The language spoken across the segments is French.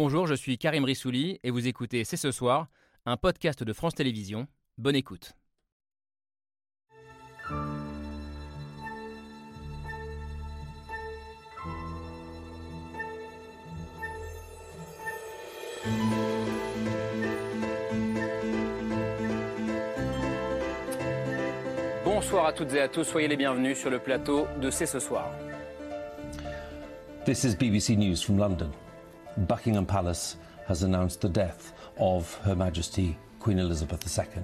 Bonjour, je suis Karim Rissouli et vous écoutez C'est ce soir, un podcast de France Télévisions. Bonne écoute. Bonsoir à toutes et à tous, soyez les bienvenus sur le plateau de C'est ce soir. This is BBC News from London. Buckingham Palace has announced the death of Her Majesty Queen Elizabeth II.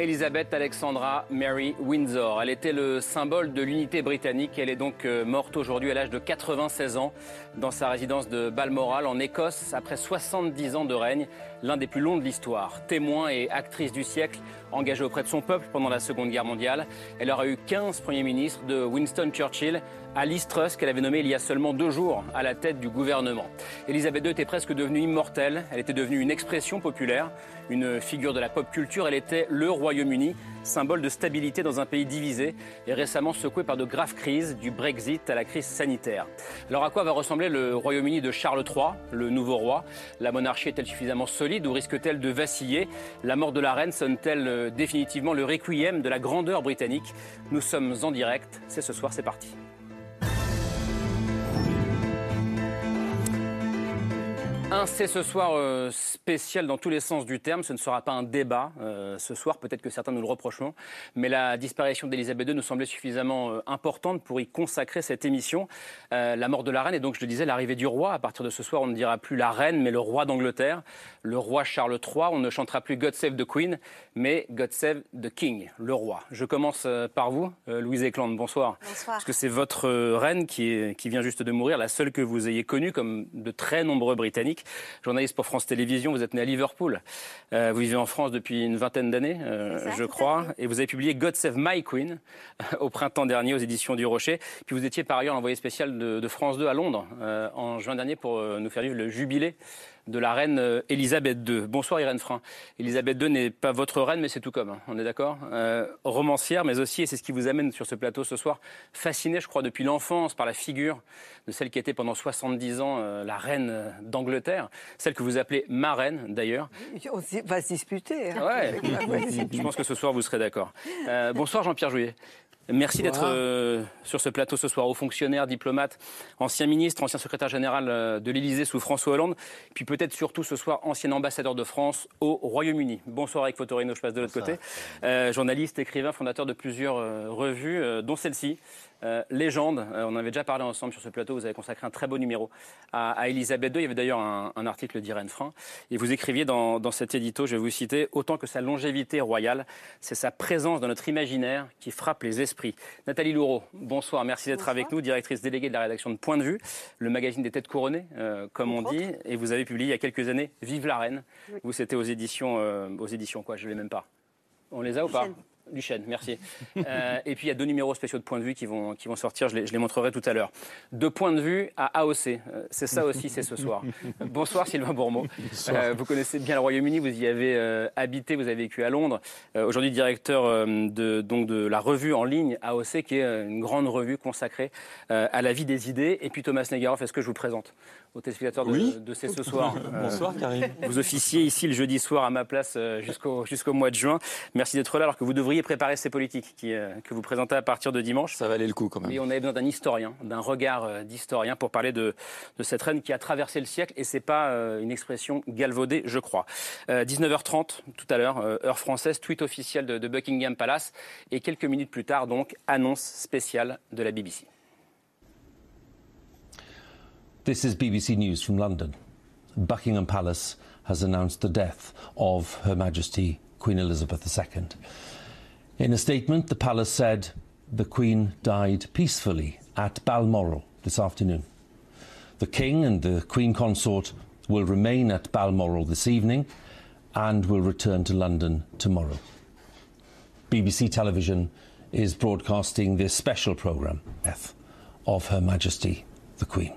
Elisabeth Alexandra Mary Windsor. Elle était le symbole de l'unité britannique. Elle est donc euh, morte aujourd'hui à l'âge de 96 ans dans sa résidence de Balmoral en Écosse après 70 ans de règne, l'un des plus longs de l'histoire. Témoin et actrice du siècle, engagée auprès de son peuple pendant la Seconde Guerre mondiale, elle aura eu 15 premiers ministres de Winston Churchill à Liz qu'elle avait nommé il y a seulement deux jours à la tête du gouvernement. Elisabeth II était presque devenue immortelle, elle était devenue une expression populaire, une figure de la pop culture, elle était le Royaume-Uni, symbole de stabilité dans un pays divisé et récemment secoué par de graves crises, du Brexit à la crise sanitaire. Alors à quoi va ressembler le Royaume-Uni de Charles III, le nouveau roi? La monarchie est-elle suffisamment solide ou risque-t-elle de vaciller? La mort de la reine sonne-t-elle euh, définitivement le requiem de la grandeur britannique Nous sommes en direct, c'est ce soir, c'est parti. Un c'est ce soir euh, spécial dans tous les sens du terme. Ce ne sera pas un débat euh, ce soir. Peut-être que certains nous le reprocheront. Mais la disparition d'Elisabeth II nous semblait suffisamment euh, importante pour y consacrer cette émission. la mort de la reine et donc, je le disais, l'arrivée du roi. À partir de ce soir, on ne dira plus la reine, mais le roi d'Angleterre, le roi Charles III. On ne chantera plus God Save the Queen, mais God Save the King, le roi. Je commence par vous, Louise Eklund. Bonsoir. Bonsoir. Parce que c'est votre reine qui, est, qui vient juste de mourir, la seule que vous ayez connue, comme de très nombreux Britanniques journaliste pour France Télévisions. Vous êtes né à Liverpool. Euh, vous vivez en France depuis une vingtaine d'années, euh, je crois. Et vous avez publié God Save My Queen au printemps dernier aux éditions du Rocher. Puis vous étiez par ailleurs envoyé spécial de, France 2 à Londres euh, en juin dernier pour nous faire vivre le jubilé de la reine euh, Elisabeth II. Bonsoir Irène Frein. Elisabeth II n'est pas votre reine, mais c'est tout comme, hein. on est d'accord euh, Romancière, mais aussi, et c'est ce qui vous amène sur ce plateau ce soir, fascinée, je crois, depuis l'enfance par la figure de celle qui était pendant 70 ans euh, la reine d'Angleterre, celle que vous appelez ma reine d'ailleurs. On va se disputer. Hein. Ouais. je pense que ce soir vous serez d'accord. bonsoir Jean-Pierre Jouillet. Merci d'être euh, sur ce plateau ce soir. Haut fonctionnaire, diplomate, ancien ministre, ancien secrétaire général euh, de l'Élysée sous François Hollande, puis peut-être surtout ce soir ancien ambassadeur de France au Royaume-Uni. Bonsoir avec Fotorino, je passe de l'autre côté. Euh, journaliste, écrivain, fondateur de plusieurs revues, dont celle-ci. Euh, légende, euh, on en avait déjà parlé ensemble sur ce plateau, vous avez consacré un très beau numéro à, Elisabeth II. Il y avait d'ailleurs un, article d'Irène Frein. Et vous écriviez dans, cet édito, je vais vous citer, autant que sa longévité royale, c'est sa présence dans notre imaginaire qui frappe les esprits. Nathalie Louraud, bonsoir, merci d'être avec nous, directrice déléguée de la rédaction de Point de vue, le magazine des têtes couronnées, euh, comme on dit. Et vous avez publié il y a quelques années Vive la Reine. Vous, c'était aux éditions, aux éditions quoi, je ne l'ai même pas. On les a ou pas? Duchesne, merci. Euh, et puis il y a deux numéros spéciaux de point de vue qui vont, qui vont sortir, je les, je les montrerai tout à l'heure. De point de vue à AOC, euh, c'est ça aussi, c'est ce soir. Bonsoir Sylvain Bourmeau. Euh, vous connaissez bien le Royaume-Uni, vous y avez habité, vous avez vécu à Londres. Aujourd'hui directeur de, donc de la revue en ligne AOC, qui est une grande revue consacrée à la vie des idées. Et puis Thomas Negaroff, est-ce que je vous présente? Aux téléspectateurs de, de C'est ce soir. Bonsoir Karim. Vous officiez ici le jeudi soir à ma place jusqu'au jusqu'au mois de juin. Merci d'être là alors que vous devriez préparer ces politiques qui, euh, que vous présentez à partir de dimanche. Ça valait le coup quand même. Et on avait besoin d'un historien, d'un regard euh, d'historien pour parler de, de, cette reine qui a traversé le siècle. Et c'est pas euh, une expression galvaudée, je crois. 19h30 tout à l'heure, heure française, tweet officiel de, de Buckingham Palace. Et quelques minutes plus tard, donc, annonce spéciale de la BBC. This is BBC News from London. Buckingham Palace has announced the death of Her Majesty Queen Elizabeth II. In a statement, the palace said the Queen died peacefully at Balmoral this afternoon. The King and the Queen Consort will remain at Balmoral this evening and will return to London tomorrow. BBC Television is broadcasting this special programme, Death of Her Majesty the Queen.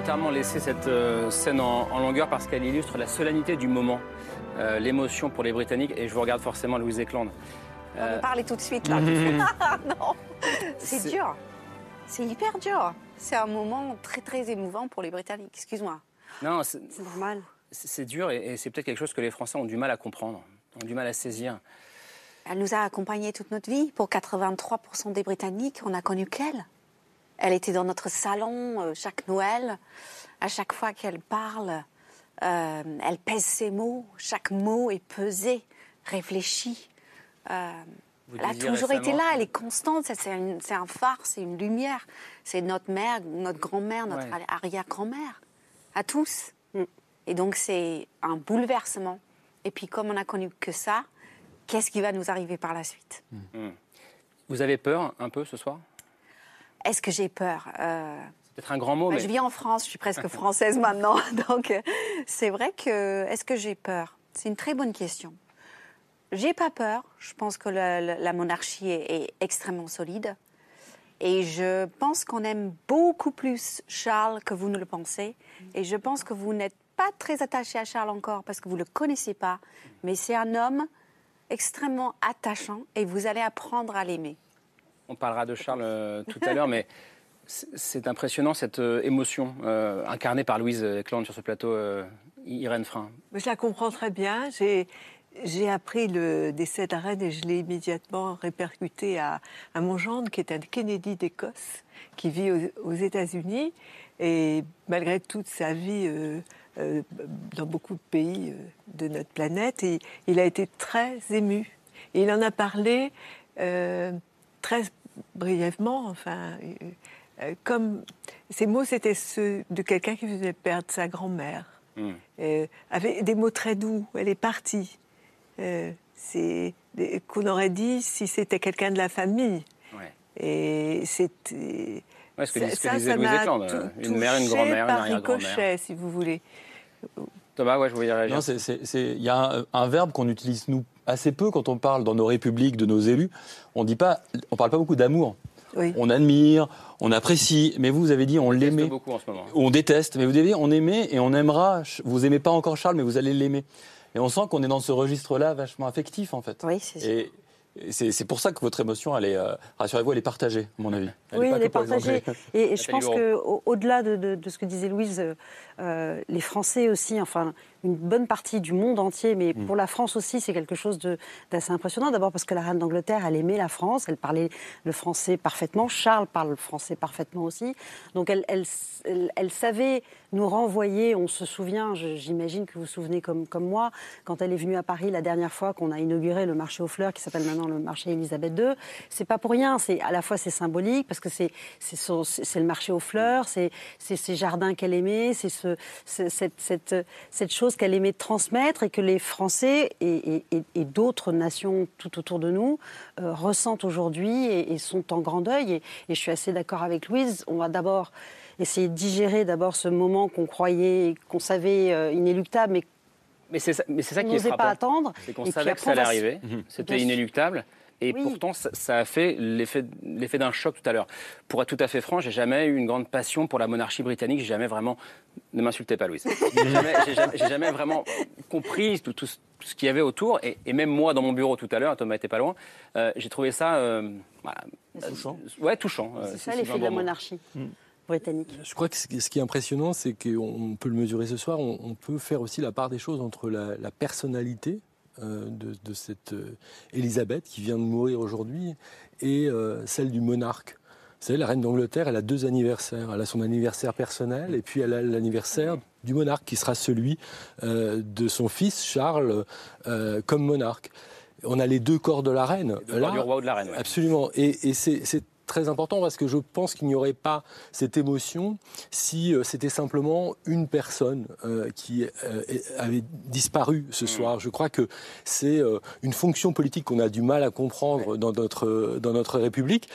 Volontairement laissé cette euh, scène en, longueur parce qu'elle illustre la solennité du moment, euh, l'émotion pour les Britanniques. Et je vous regarde forcément Louise Eklund. On va parler tout de suite là. non, c'est dur. C'est hyper dur. C'est un moment très très émouvant pour les Britanniques. Excuse-moi. Non, c'est normal. C'est dur et, c'est peut-être quelque chose que les Français ont du mal à comprendre, ont du mal à saisir. Elle nous a accompagnés toute notre vie. Pour 83% des Britanniques, on a connu qu'elle? Elle était dans notre salon euh, chaque Noël. À chaque fois qu'elle parle, euh, elle pèse ses mots. Chaque mot est pesé, réfléchi. Euh, elle a toujours été là, elle est constante, c'est un phare, c'est une lumière. C'est notre mère, notre grand-mère, notre arrière-grand-mère, à tous. Mm. Et donc c'est un bouleversement. Et puis comme on n'a connu que ça, qu'est-ce qui va nous arriver par la suite? Mm. Mm. Vous avez peur un peu ce soir? Est-ce que j'ai peur euh... C'est peut-être un grand mot, bah, mais... Je vis en France, je suis presque française maintenant. Donc euh, c'est vrai que... Est-ce que j'ai peur? C'est une très bonne question. J'ai pas peur. Je pense que la, monarchie est, extrêmement solide. Et je pense qu'on aime beaucoup plus Charles que vous ne le pensez. Et je pense que vous n'êtes pas très attaché à Charles encore parce que vous ne le connaissez pas. Mais c'est un homme extrêmement attachant et vous allez apprendre à l'aimer. On parlera de Charles euh, tout à l'heure, mais c'est impressionnant cette euh, émotion euh, incarnée par Louise Cland sur ce plateau, Irène Frein. Je la comprends très bien. J'ai appris le décès de reine et je l'ai immédiatement répercuté à, mon gendre, qui est un Kennedy d'Écosse, qui vit aux, États-Unis. Et malgré toute sa vie dans beaucoup de pays de notre planète, il a été très ému. Il en a parlé très brièvement, enfin, comme ces mots, c'était ceux de quelqu'un qui faisait perdre sa grand-mère. Mmh. avait des mots très doux. Elle est partie. Euh, c'est qu'on aurait dit si c'était quelqu'un de la famille. Et c'était. Ouais, ce que, ça, ça m'a euh, une mère, une grand-mère, une arrière-grand-mère. si vous voulez. Thomas, ouais, je voulais réagir. Il y a un, verbe qu'on utilise, nous, assez peu quand on parle dans nos républiques de nos élus. On ne parle pas beaucoup d'amour. On admire, on apprécie, mais vous, vous avez dit on l'aimait. beaucoup en ce moment. On déteste, mais vous avez dit on aimait et on aimera. Vous aimez pas encore Charles, mais vous allez l'aimer. Et on sent qu'on est dans ce registre-là vachement affectif, en fait. Oui, c'est c'est pour ça que votre émotion, elle est, euh, rassurez-vous, elle est partagée, à mon avis. oui, elle est partagée. Et, je pense qu'au-delà de, ce que disait Louise, euh, les Français aussi, enfin, une bonne partie du monde entier, mais mm. pour la France aussi, c'est quelque chose d'assez impressionnant. D'abord parce que la reine d'Angleterre, elle aimait la France, elle parlait le français parfaitement. Charles parle le français parfaitement aussi. Donc elle, elle, elle, savait nous renvoyer. On se souvient, j'imagine que vous vous souvenez comme, comme moi, quand elle est venue à Paris la dernière fois qu'on a inauguré le marché aux fleurs, qui s'appelle maintenant le marché Elisabeth II. C'est pas pour rien. C'est à la fois c'est symbolique parce que c'est c'est le marché aux fleurs, c'est ces jardins qu'elle aimait, c'est ce, cette, cette, cette chose qu'elle aimait transmettre et que les Français et, d'autres nations tout autour de nous euh, ressentent aujourd'hui et, sont en grand deuil. Et, je suis assez d'accord avec Louise. On va d'abord essayer de digérer d'abord ce moment qu'on croyait, qu'on savait euh, inéluctable, mais mais c'est ça, mais c'est ça qui est pas attendre. C'est qu'on savait que ça allait arriver. C'était inéluctable. Et pourtant, ça, a fait l'effet d'un choc tout à l'heure. Pour être tout à fait franc, j'ai jamais eu une grande passion pour la monarchie britannique. J'ai jamais vraiment. Ne m'insultez pas, Louise. J'ai jamais, jamais, vraiment compris tout, ce qu'il y avait autour. Et, même moi, dans mon bureau tout à l'heure, Thomas était pas loin, euh, j'ai trouvé ça. Euh, touchant. ouais, touchant. C'est ça l'effet de la monarchie. Mm. Britannique. Je crois que ce qui est impressionnant, c'est qu'on peut le mesurer ce soir, on, peut faire aussi la part des choses entre la personnalité euh, de, cette euh, Élisabeth qui vient de mourir aujourd'hui et euh, celle du monarque. Vous savez, la reine d'Angleterre, elle a deux anniversaires. Elle a son anniversaire personnel et puis elle a l'anniversaire du monarque qui sera celui de son fils Charles comme monarque. On a les deux corps de la reine. Du roi ou de la reine. Absolument. Et, et c'est très important parce que je pense qu'il n'y aurait pas cette émotion si euh, c'était simplement une personne euh, qui euh, avait disparu ce mmh. soir. Je crois que c'est une fonction politique qu'on a du mal à comprendre dans notre, dans notre République.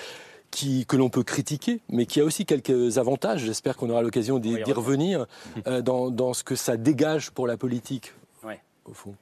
Qui, que l'on peut critiquer, mais qui a aussi quelques avantages. J'espère qu'on aura l'occasion d'y revenir dans, dans, ce que ça dégage pour la politique, au fond.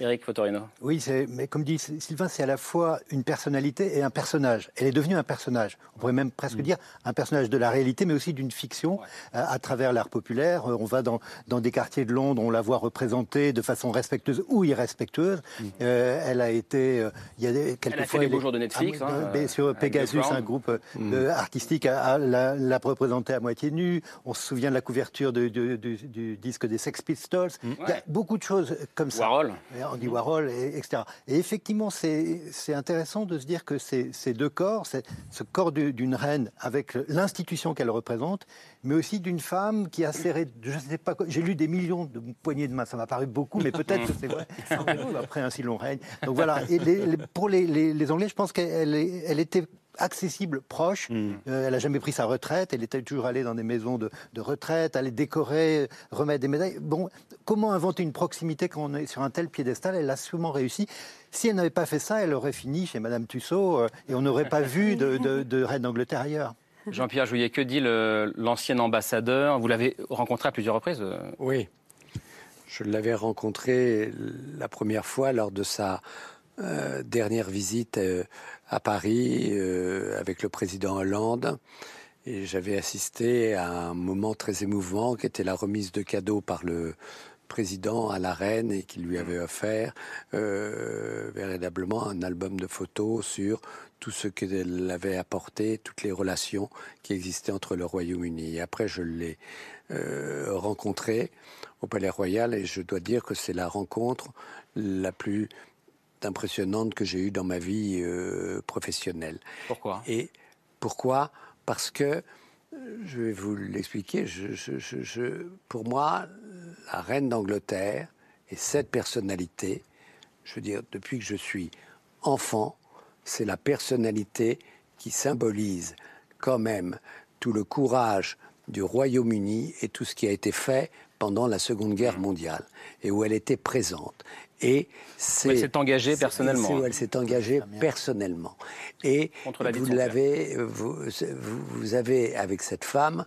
Eric Fotorino. Oui, mais comme dit Sylvain, c'est à la fois une personnalité et un personnage. Elle est devenue un personnage. On pourrait même presque mm. dire un personnage de la réalité, mais aussi d'une fiction euh, à, travers l'art populaire. Euh, on va dans, dans, des quartiers de Londres, on la voit représentée de façon respectueuse ou irrespectueuse. Mm. Euh, elle a été, il y a des, quelquefois, elle a fait les beaux jours de Netflix. Hein, sur Pegasus, un groupe mm. artistique, a, la, la représentée à moitié nue. On se souvient de la couverture du, du, disque des Sex Pistols. Il y a beaucoup de choses comme ça. Warhol. Andy Warhol, et, etc. Et effectivement, c'est intéressant de se dire que ces, ces deux corps, ce corps d'une reine avec l'institution qu'elle représente, mais aussi d'une femme qui a serré, je ne sais pas, j'ai lu des millions de poignées de main, ça m'a paru beaucoup, mais peut-être que c'est vrai, après un si long règne. Donc voilà, et pour les, les, Anglais, je pense qu'elle elle était accessible, proche. Mm. Euh, elle n'a jamais pris sa retraite. Elle était toujours allée dans des maisons de, retraite, aller décorer, remettre des médailles. Bon, comment inventer une proximité quand on est sur un tel piédestal? Elle a sûrement réussi. Si elle n'avait pas fait ça, elle aurait fini chez Madame Tussaud euh, et on n'aurait pas vu de, reine d'Angleterre ailleurs. Jean-Pierre Jouillet, que dit l'ancien ambassadeur? Vous l'avez rencontré à plusieurs reprises euh? Oui. Je l'avais rencontré la première fois lors de sa dernière visite à Paris euh, avec le président Hollande. Et j'avais assisté à un moment très émouvant qui était la remise de cadeaux par le président à la reine et qui lui avait offert euh, véritablement un album de photos sur tout ce qu'elle avait apporté, toutes les relations qui existaient entre le Royaume-Uni. Et après, je l'ai euh, rencontré au Palais Royal et je dois dire que c'est la rencontre la plus impressionnante que j'ai eue dans ma vie euh, professionnelle. Pourquoi? Et pourquoi? Parce que, je vais vous l'expliquer, je, pour moi, la reine d'Angleterre et cette personnalité, je veux dire, depuis que je suis enfant, c'est la personnalité qui symbolise quand même tout le courage du Royaume-Uni et tout ce qui a été fait pendant la Seconde Guerre mondiale et où elle était présente. Et c'est, elle s'est engagée personnellement. Elle s'est engagée personnellement. Et vous l'avez, vous, vous, avez avec cette femme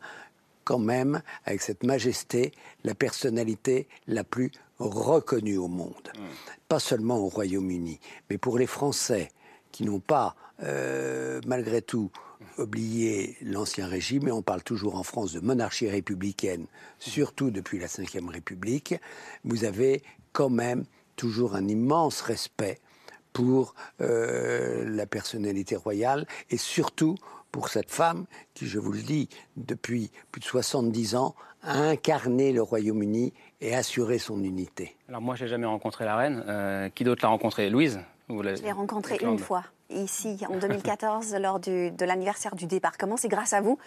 quand même, avec cette majesté, la personnalité la plus reconnue au monde. Hmm. Pas seulement au Royaume-Uni, mais pour les Français qui n'ont pas, euh, malgré tout, oublié l'ancien régime, et on parle toujours en France de monarchie républicaine, surtout depuis la Ve République, vous avez quand même toujours un immense respect pour euh, la personnalité royale et surtout pour cette femme qui, je vous le dis, depuis plus de 70 ans, a incarné le Royaume-Uni et assuré son unité. Alors moi, je n'ai jamais rencontré la reine. Euh, qui d'autre l'a rencontrée? Louise Je l'ai rencontrée une fois ici en 2014 lors de l'anniversaire du débarquement. C'est grâce à vous,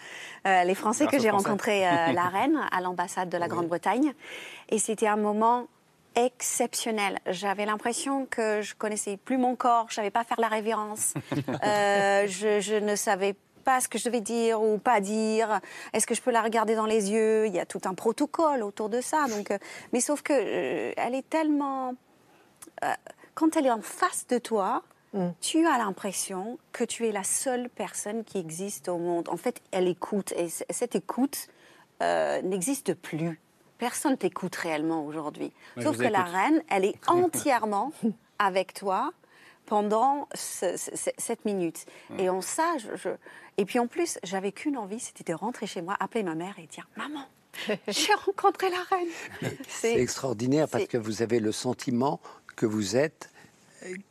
euh, les Français, que j'ai rencontré la reine à l'ambassade de la Grande-Bretagne. Et c'était un moment exceptionnel. J'avais l'impression que je connaissais plus mon corps, je savais pas faire la révérence, euh, je, ne savais pas ce que je devais dire ou pas dire. Est-ce que je peux la regarder dans les yeux? Il y a tout un protocole autour de ça. Donc, euh, mais sauf que euh, elle est tellement, quand elle est en face de toi, mm. tu as l'impression que tu es la seule personne qui existe au monde. En fait, elle écoute et cette écoute n'existe plus personne t'écoute réellement aujourd'hui. Sauf que la reine, elle est entièrement avec toi pendant cette minute. Et on ça, je, et puis en plus, j'avais qu'une envie, c'était de rentrer chez moi, appeler ma mère et dire maman. J'ai rencontré la reine. C'est extraordinaire parce que vous avez le sentiment que vous êtes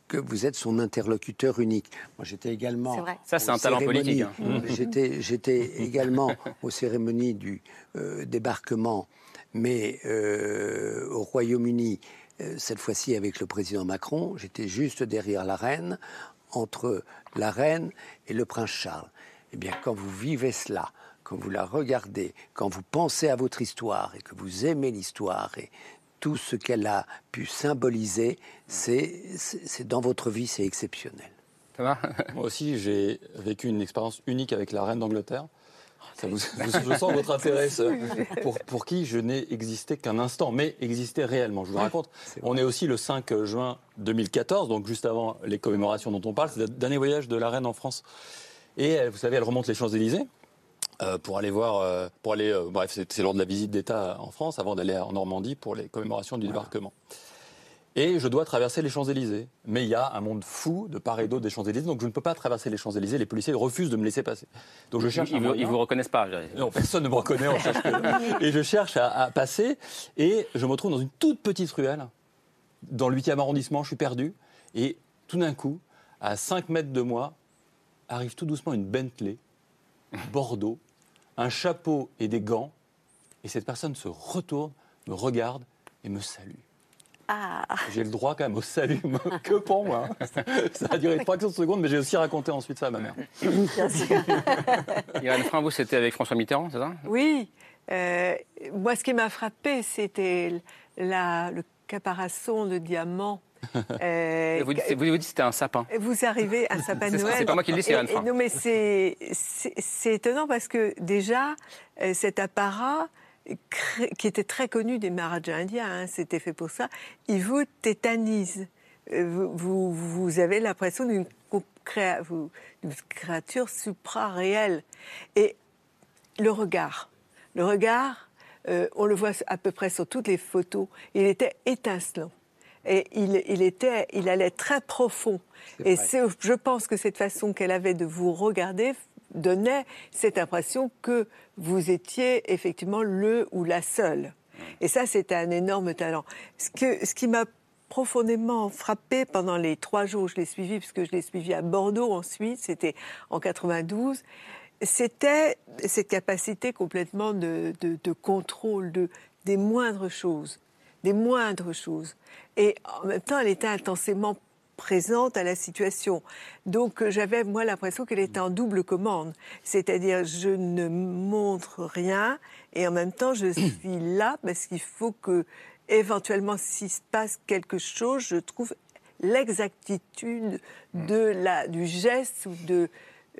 que vous êtes son interlocuteur unique. Moi, j'étais également. Vrai. Ça, c'est un talent politique. Hein. J'étais, j'étais également aux cérémonies du euh, débarquement mais euh, au Royaume-Uni, euh, cette fois-ci avec le président Macron, j'étais juste derrière la reine, entre la reine et le prince Charles. Eh bien, quand vous vivez cela, quand vous la regardez, quand vous pensez à votre histoire et que vous aimez l'histoire et tout ce qu'elle a pu symboliser, c'est dans votre vie, c'est exceptionnel. Moi aussi, j'ai vécu une expérience unique avec la reine d'Angleterre. Ça vous, je sens votre intérêt, pour, pour qui je n'ai existé qu'un instant, mais existé réellement. Je vous raconte, on est aussi le 5 juin 2014, donc juste avant les commémorations dont on parle, c'est le dernier voyage de la reine en France. Et vous savez, elle remonte les Champs-Élysées. Euh, pour aller voir, euh, pour aller, euh, bref, c'est lors de la visite d'État en France, avant d'aller en Normandie pour les commémorations du débarquement. Et je dois traverser les Champs-Élysées. Mais il y a un monde fou de part et d'autre des Champs-Élysées, donc je ne peux pas traverser les Champs-Élysées. Les policiers refusent de me laisser passer. Donc je cherche. Ils ne vous, reconnaissent pas. Non, personne ne me reconnaît. On cherche et je cherche à, passer. Et je me retrouve dans une toute petite ruelle, dans le 8e arrondissement. Je suis perdu. Et tout d'un coup, à 5 mètres de moi, arrive tout doucement une Bentley, Bordeaux, un chapeau et des gants. Et cette personne se retourne, me regarde et me salue. Ah. J'ai le droit quand même au salut, que pour moi. Ça a duré 3 secondes, mais j'ai aussi raconté ensuite ça à ma mère. Bien sûr. Irène Frein, vous, c'était avec François Mitterrand, c'est ça? Oui. Euh, moi, ce qui m'a frappé, c'était le caparaçon de diamants. Euh, vous, dites, vous, dites que c'était un sapin. Vous arrivez à un sapin de Noël. C'est pas moi qui le dis, c'est Irène Frein. Non, mais c'est étonnant parce que déjà, euh, cet apparat qui était très connu des Maharajas indiens, hein, c'était fait pour ça, il vous tétanise. Euh, vous, vous, avez l'impression d'une créature supra-réelle. Et le regard, le regard, euh, on le voit à peu près sur toutes les photos, il était étincelant. Et il, il, était, il allait très profond. Et je pense que cette façon qu'elle avait de vous regarder donnait cette impression que vous étiez effectivement le ou la seule. Et ça, c'était un énorme talent. Ce, que, ce qui m'a profondément frappé pendant les trois jours où je l'ai suivi, puisque je l'ai suivi à Bordeaux ensuite, c'était en 92, c'était cette capacité complètement de, de, contrôle de, des moindres choses, des moindres choses. Et en même temps, elle était intensément présente à la situation. Donc euh, j'avais, moi, l'impression qu'elle était en double commande. C'est-à-dire, je ne montre rien et en même temps, je suis là parce qu'il faut que, éventuellement, s'il se passe quelque chose, je trouve l'exactitude de la, du geste ou de,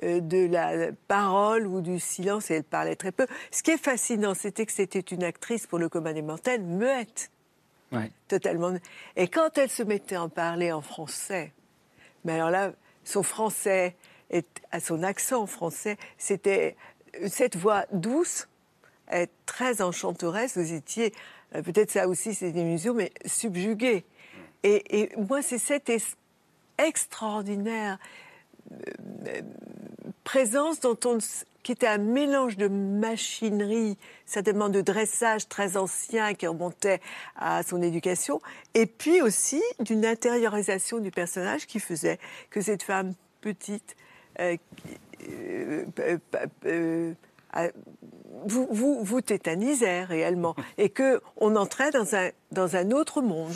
euh, de la parole ou du silence, et elle parlait très peu. Ce qui est fascinant, c'était que c'était une actrice, pour le commun des mortels, muette. Totalement. Et quand elle se mettait en parler en français, mais alors là, son français, et à son accent français, c'était cette voix douce, très enchanteresse. Vous étiez, euh, peut-être ça aussi c'est une illusion, mais subjugué. Et, et moi, c'est cette extraordinaire euh, présence dont on qui était un mélange de machinerie, certainement de dressage très ancien qui remontait à son éducation, et puis aussi d'une intériorisation du personnage qui faisait que cette femme petite euh, euh, euh, vous, vous, vous tétanisait réellement, et qu'on entrait dans un, dans un autre monde.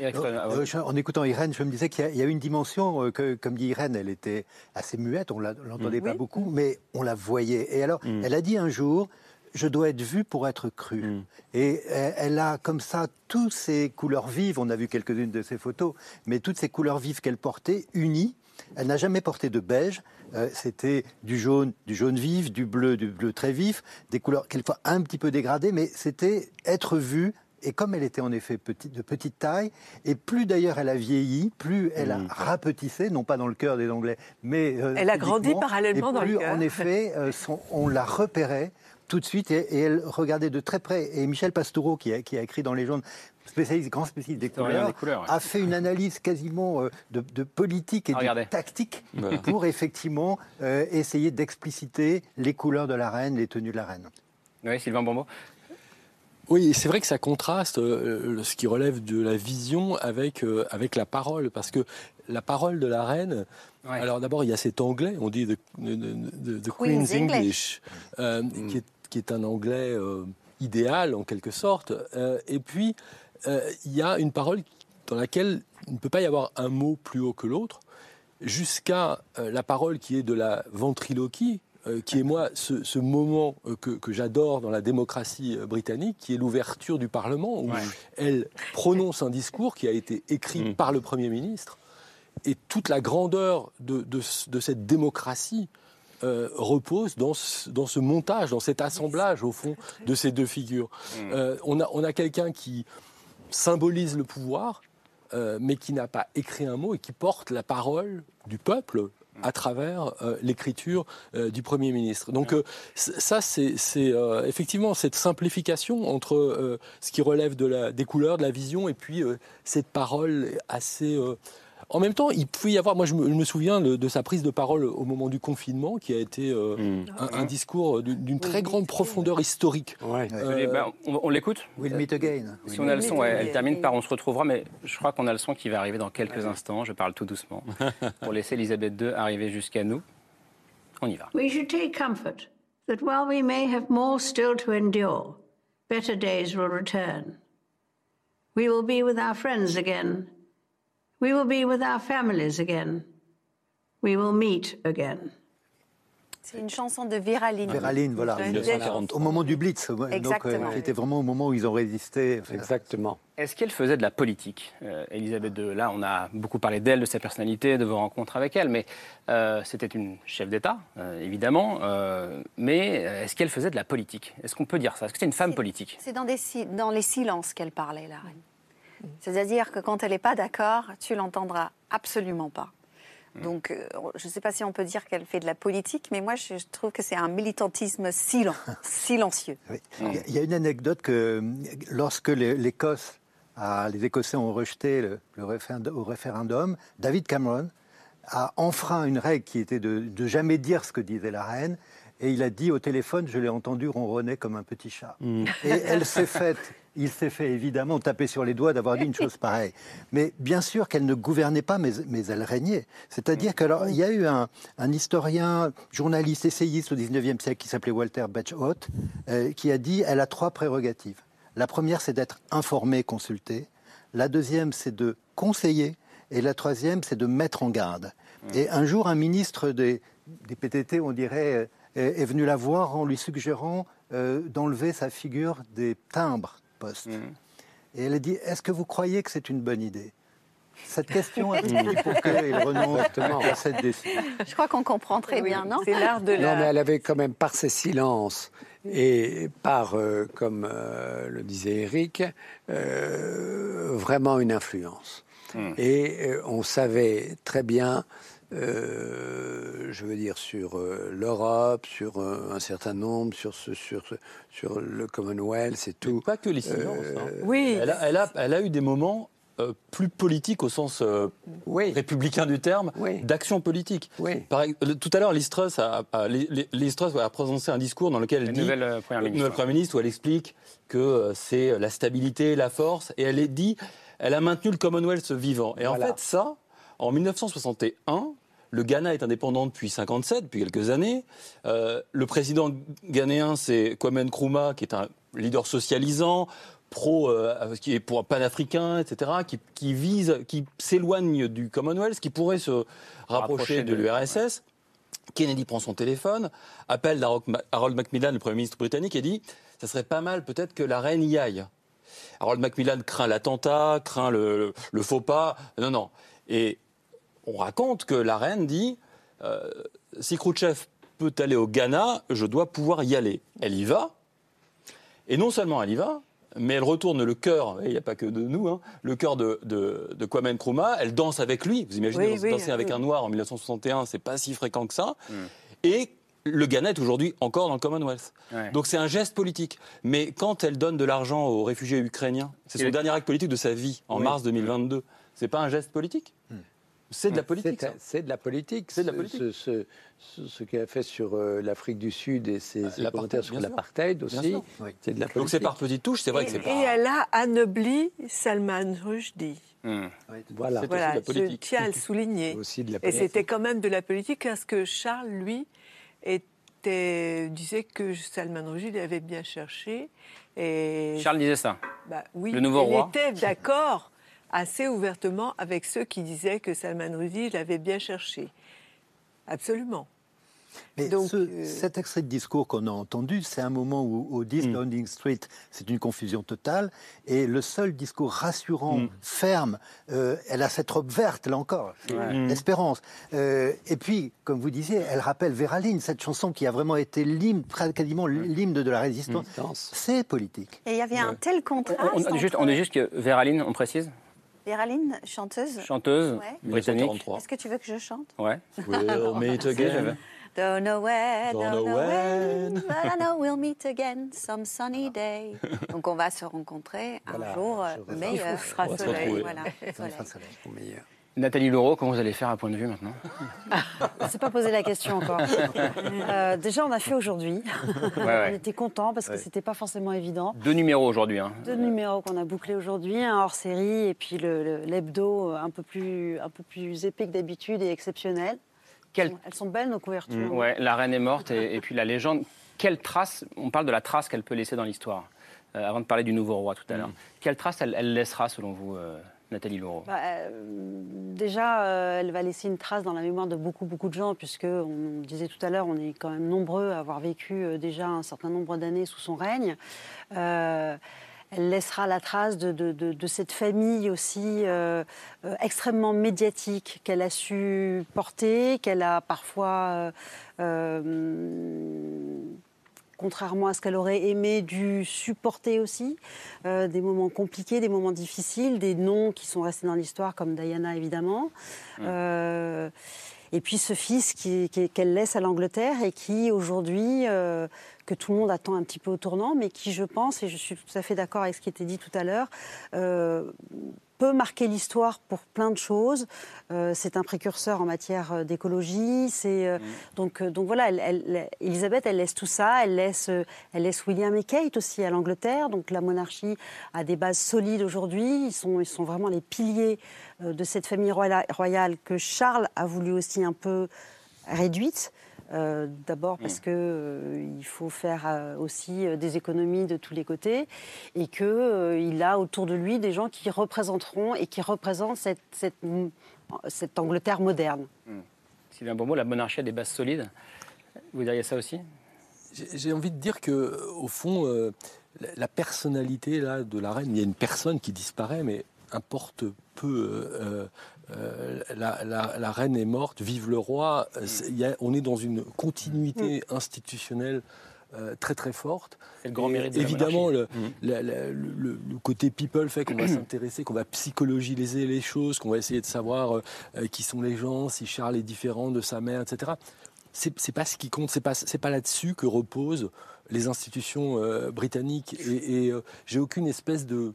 Euh, en écoutant Irène, je me disais qu'il y, a une dimension euh, que, comme dit Irène, elle était assez muette, on l'entendait pas beaucoup, mais on la voyait. Et alors, mm. elle a dit un jour, je dois être vue pour être crue. Mm. Et elle a comme ça toutes ces couleurs vives, on a vu quelques-unes de ses photos, mais toutes ces couleurs vives qu'elle portait, unies. Elle n'a jamais porté de beige, euh, c'était du jaune, du jaune vif, du bleu, du bleu très vif, des couleurs quelquefois un petit peu dégradées, mais c'était être vue et comme elle était en effet de petite taille, et plus d'ailleurs elle a vieilli, plus elle a mm. rapetissé, non pas dans le cœur des Anglais, mais euh, elle a grandi parallèlement dans le cœur. En effet, euh, on la repérait tout de suite et, elle regardait de très près. Et Michel Pastoureau, qui a, qui a écrit dans les jaunes, spécialiste, grand spécialiste des couleurs, a fait une analyse quasiment euh, de, politique et de tactique pour effectivement essayer d'expliciter les couleurs de la reine, les tenues de la reine. Oui, Sylvain Bombo. Oui, c'est vrai que ça contraste euh, ce qui relève de la vision avec, euh, avec la parole, parce que la parole de la reine, alors d'abord il y a cet anglais, on dit de, Queen's, English, euh, mm. qui, est, qui, est, un anglais idéal en quelque sorte, et puis il y a une parole dans laquelle il ne peut pas y avoir un mot plus haut que l'autre, jusqu'à la parole qui est de la ventriloquie, euh, qui est moi ce, moment euh, que, j'adore dans la démocratie euh, britannique, qui est l'ouverture du Parlement, où elle prononce un discours qui a été écrit mm. par le Premier ministre, et toute la grandeur de, cette démocratie repose dans ce, montage, dans cet assemblage, au fond, de ces deux figures. Mm. on a, on a quelqu'un qui symbolise le pouvoir, mais qui n'a pas écrit un mot et qui porte la parole du peuple à travers euh, l'écriture euh, du Premier ministre. Donc ça, c'est effectivement cette simplification entre ce qui relève de la, des couleurs, de la vision, et puis cette parole assez en même temps, il pouvait y avoir, moi je me, souviens de, sa prise de parole au moment du confinement, qui a été euh, mm. un, discours d'une très grande profondeur historique. Euh, bah, on, l'écoute We'll meet again. Si on a le son, elle, termine par on se retrouvera, mais je crois qu'on a le son qui va arriver dans quelques instants. Je parle tout doucement pour laisser Elisabeth II arriver jusqu'à nous. On y va. We should take comfort that while we may have more still to endure, better days will return. We will be with our friends again. We will be with our families again. We will meet again. C'est une chanson de Viraline. Viraline, voilà. Au moment du Blitz. Exactement. Donc, c'était vraiment au moment où ils ont résisté. Exactement. Est-ce qu'elle faisait de la politique, euh, Elisabeth II Là, on a beaucoup parlé d'elle, de sa personnalité, de vos rencontres avec elle, mais euh, c'était une chef d'État, euh, évidemment. mais est-ce qu'elle faisait de la politique? Est-ce qu'on peut dire ça? Est-ce que c'est une femme politique? C'est dans, dans les silences qu'elle parlait, la reine. C'est-à-dire que quand elle n'est pas d'accord, tu l'entendras absolument pas. Hmm. Donc, euh, je ne sais pas si on peut dire qu'elle fait de la politique, mais moi, je trouve que c'est un militantisme silencieux. Il y a une anecdote que lorsque l'Écosse, les Écossais ont rejeté le, au référendum, David Cameron a enfreint une règle qui était de, de, jamais dire ce que disait la reine. Et il a dit au téléphone, je l'ai entendu ronronner comme un petit chat. Hmm. Et elle s'est faite il s'est fait évidemment taper sur les doigts d'avoir dit une chose pareille. Mais bien sûr qu'elle ne gouvernait pas, mais, elle régnait. C'est-à-dire qu'il y a eu un, historien, journaliste, essayiste au XIXe siècle qui s'appelait Walter Batchot, euh, qui a dit elle a trois prérogatives. La première, c'est d'être informée, consultée. La deuxième, c'est de conseiller. Et la troisième, c'est de mettre en garde. Et un jour, un ministre des, PTT, on dirait, euh, est venu la voir en lui suggérant euh, d'enlever sa figure des timbres poste. Mm. Et elle a dit Est-ce que vous croyez que c'est une bonne idée? Cette question a pour qu'il renonce à cette décision. Je crois qu'on comprend très bien, non? C'est l'art de la... Non, mais elle avait quand même, par ses silences et par, euh, comme euh, le disait Eric, euh, vraiment une influence. Mm. Et on savait très bien euh, je veux dire, sur euh, l'Europe, sur euh, un certain nombre, sur, ce, sur, sur le Commonwealth c'est tout. pas que les silences. Hein. Oui. Elle a, elle, a, elle a, eu des moments plus politiques au sens républicain du terme, d'action politique. tout à l'heure, Liz Truss a, a, a, prononcé un discours dans lequel elle dit, nouvelle première ministre, où elle explique que c'est la stabilité, la force, et elle est dit, elle a maintenu le Commonwealth vivant. Et en fait, ça, en 1961, le Ghana est indépendant depuis 57, depuis quelques années. Euh, le président ghanéen, c'est Kwame Nkrumah, qui est un leader socialisant, pro, euh, qui est pour panafricain, etc., qui, vise, qui s'éloigne du Commonwealth, qui pourrait se rapprocher, de, l'URSS. Kennedy prend son téléphone, appelle Harold Macmillan, le Premier ministre britannique, et dit ça serait pas mal peut-être que la reine y aille. Harold Macmillan craint l'attentat, craint le, le, faux pas. Non, non. Et on raconte que la reine dit euh, si Khrouchtchev peut aller au Ghana, je dois pouvoir y aller. Elle y va. Et non seulement elle y va, mais elle retourne le cœur, il n'y a pas que de nous, hein, le cœur de, de, Kwame Nkrumah. Elle danse avec lui. Vous imaginez danser avec un noir en 1961, c'est pas si fréquent que ça. Hmm. Et le Ghana est aujourd'hui encore dans le Commonwealth. Donc c'est un geste politique. Mais quand elle donne de l'argent aux réfugiés ukrainiens, c'est son dernier acte politique de sa vie, en mars 2022, c'est pas un geste politique? Hmm. C'est de la politique. C'est de la politique. C'est de la politique. Ce, ce, qu'elle a fait sur euh, l'Afrique du Sud et ses, ses commentaires sur l'apartheid aussi, c'est de la politique. Donc c'est par petites touches, c'est vrai que c'est pas. Et elle a anobli Salman Rushdie. Hmm. Voilà, voilà je tiens à le souligner. Aussi de la et c'était quand même de la politique parce que Charles, lui, était, disait que Salman Rushdie avait bien cherché. Et... Charles disait ça. Bah, oui, le nouveau roi. Il était d'accord assez ouvertement avec ceux qui disaient que Salman Rushdie l'avait bien cherché. Absolument. Mais Donc, euh, cet extrait de discours qu'on a entendu, c'est un moment où, au 10 mm. Downing Street, c'est une confusion totale. Et le seul discours rassurant, mm. ferme, euh, elle a cette robe verte, là encore, mm. l'espérance. Euh, et puis, comme vous disiez, elle rappelle Véraline, cette chanson qui a vraiment été l'hymne, quasiment l'hymne de la résistance. C'est politique. Et il y avait un tel contraste. On, juste, on est juste que Véraline, on précise? Véraline, chanteuse. Chanteuse Ouais. britannique. Est-ce que tu veux que je chante? Ouais. We'll meet again. Don't know where, Don't don't, know know when, when. but I know we'll meet again some sunny day. Donc on va se rencontrer un Voilà, jour euh, meilleur. Il fera On va se soleil. Voilà, soleil. Au meilleur. Nathalie Laureau, comment vous allez faire à point de vue maintenant? On s'est pas posé la question encore. Euh, déjà, on a fait aujourd'hui. Ouais, ouais. On était contents parce que c'était pas forcément évident. Deux numéros aujourd'hui. Hein. Deux numéros qu'on a bouclés aujourd'hui, un hors série et puis le- le- l'hebdo euh, un peu plus un peu plus épais que d'habitude et exceptionnel. Quelle- Elles sont belles nos couvertures. Ouais, la reine est morte et, et puis la légende. Quelle trace On parle de la trace qu'elle peut laisser dans l'histoire. Euh, avant de parler du nouveau roi tout à l'heure. Quelle trace elle, elle laissera selon vous, euh, Nathalie Laureau Bah, euh, déjà, euh, elle va laisser une trace dans la mémoire de beaucoup, beaucoup de gens, puisque, on disait tout à l'heure, on est quand même nombreux à avoir vécu euh, déjà un certain nombre d'années sous son règne. Elle laissera la trace de, cette famille aussi extrêmement médiatique qu'elle a su porter, qu'elle a parfois, contrairement à ce qu'elle aurait aimé, dû supporter aussi. Euh, des moments compliqués, des moments difficiles, des noms qui sont restés dans l'histoire, comme Diana évidemment. Euh, et puis ce fils qui- qu'elle laisse à l'Angleterre et qui aujourd'hui, euh, que tout le monde attend un petit peu au tournant, mais qui je pense, et je suis tout à fait d'accord avec ce qui était dit tout à l'heure, peut marquer l'histoire pour plein de choses. Euh, c'est un précurseur en matière euh, d'écologie. C'est euh, donc euh, donc voilà. Elle, elle- Elisabeth, elle laisse tout ça. Elle laisse elle laisse William et Kate aussi à l'Angleterre. Donc la monarchie a des bases solides aujourd'hui. Ils sont ils sont vraiment les piliers de cette famille royale, royale que Charles a voulu aussi un peu réduite. Euh, D'abord parce que euh, il faut faire euh, aussi euh, des économies de tous les côtés et que euh, il a autour de lui des gens qui représenteront et qui représentent cette, cette, cette Angleterre moderne. Sylvain Bourbeau, la monarchie a des bases solides. Vous diriez ça aussi? J'ai envie de dire que, au fond, euh, la, la personnalité là de la reine, il y a une personne qui disparaît, mais importe peu. Euh, la, la- la reine est morte, vive le roi. y a- on est dans une continuité institutionnelle euh, très très forte. C'est le grand Et mérite de la Évidemment, le, la- la- le- côté people fait qu'on va s'intéresser, qu'on va psychologiser les choses, qu'on va essayer de savoir euh, qui sont les gens, si Charles est différent de sa mère, etc. C'est pas ce qui compte, c'est pas là-dessus que reposent les institutions euh, britanniques. Et, et, j'ai aucune espèce de-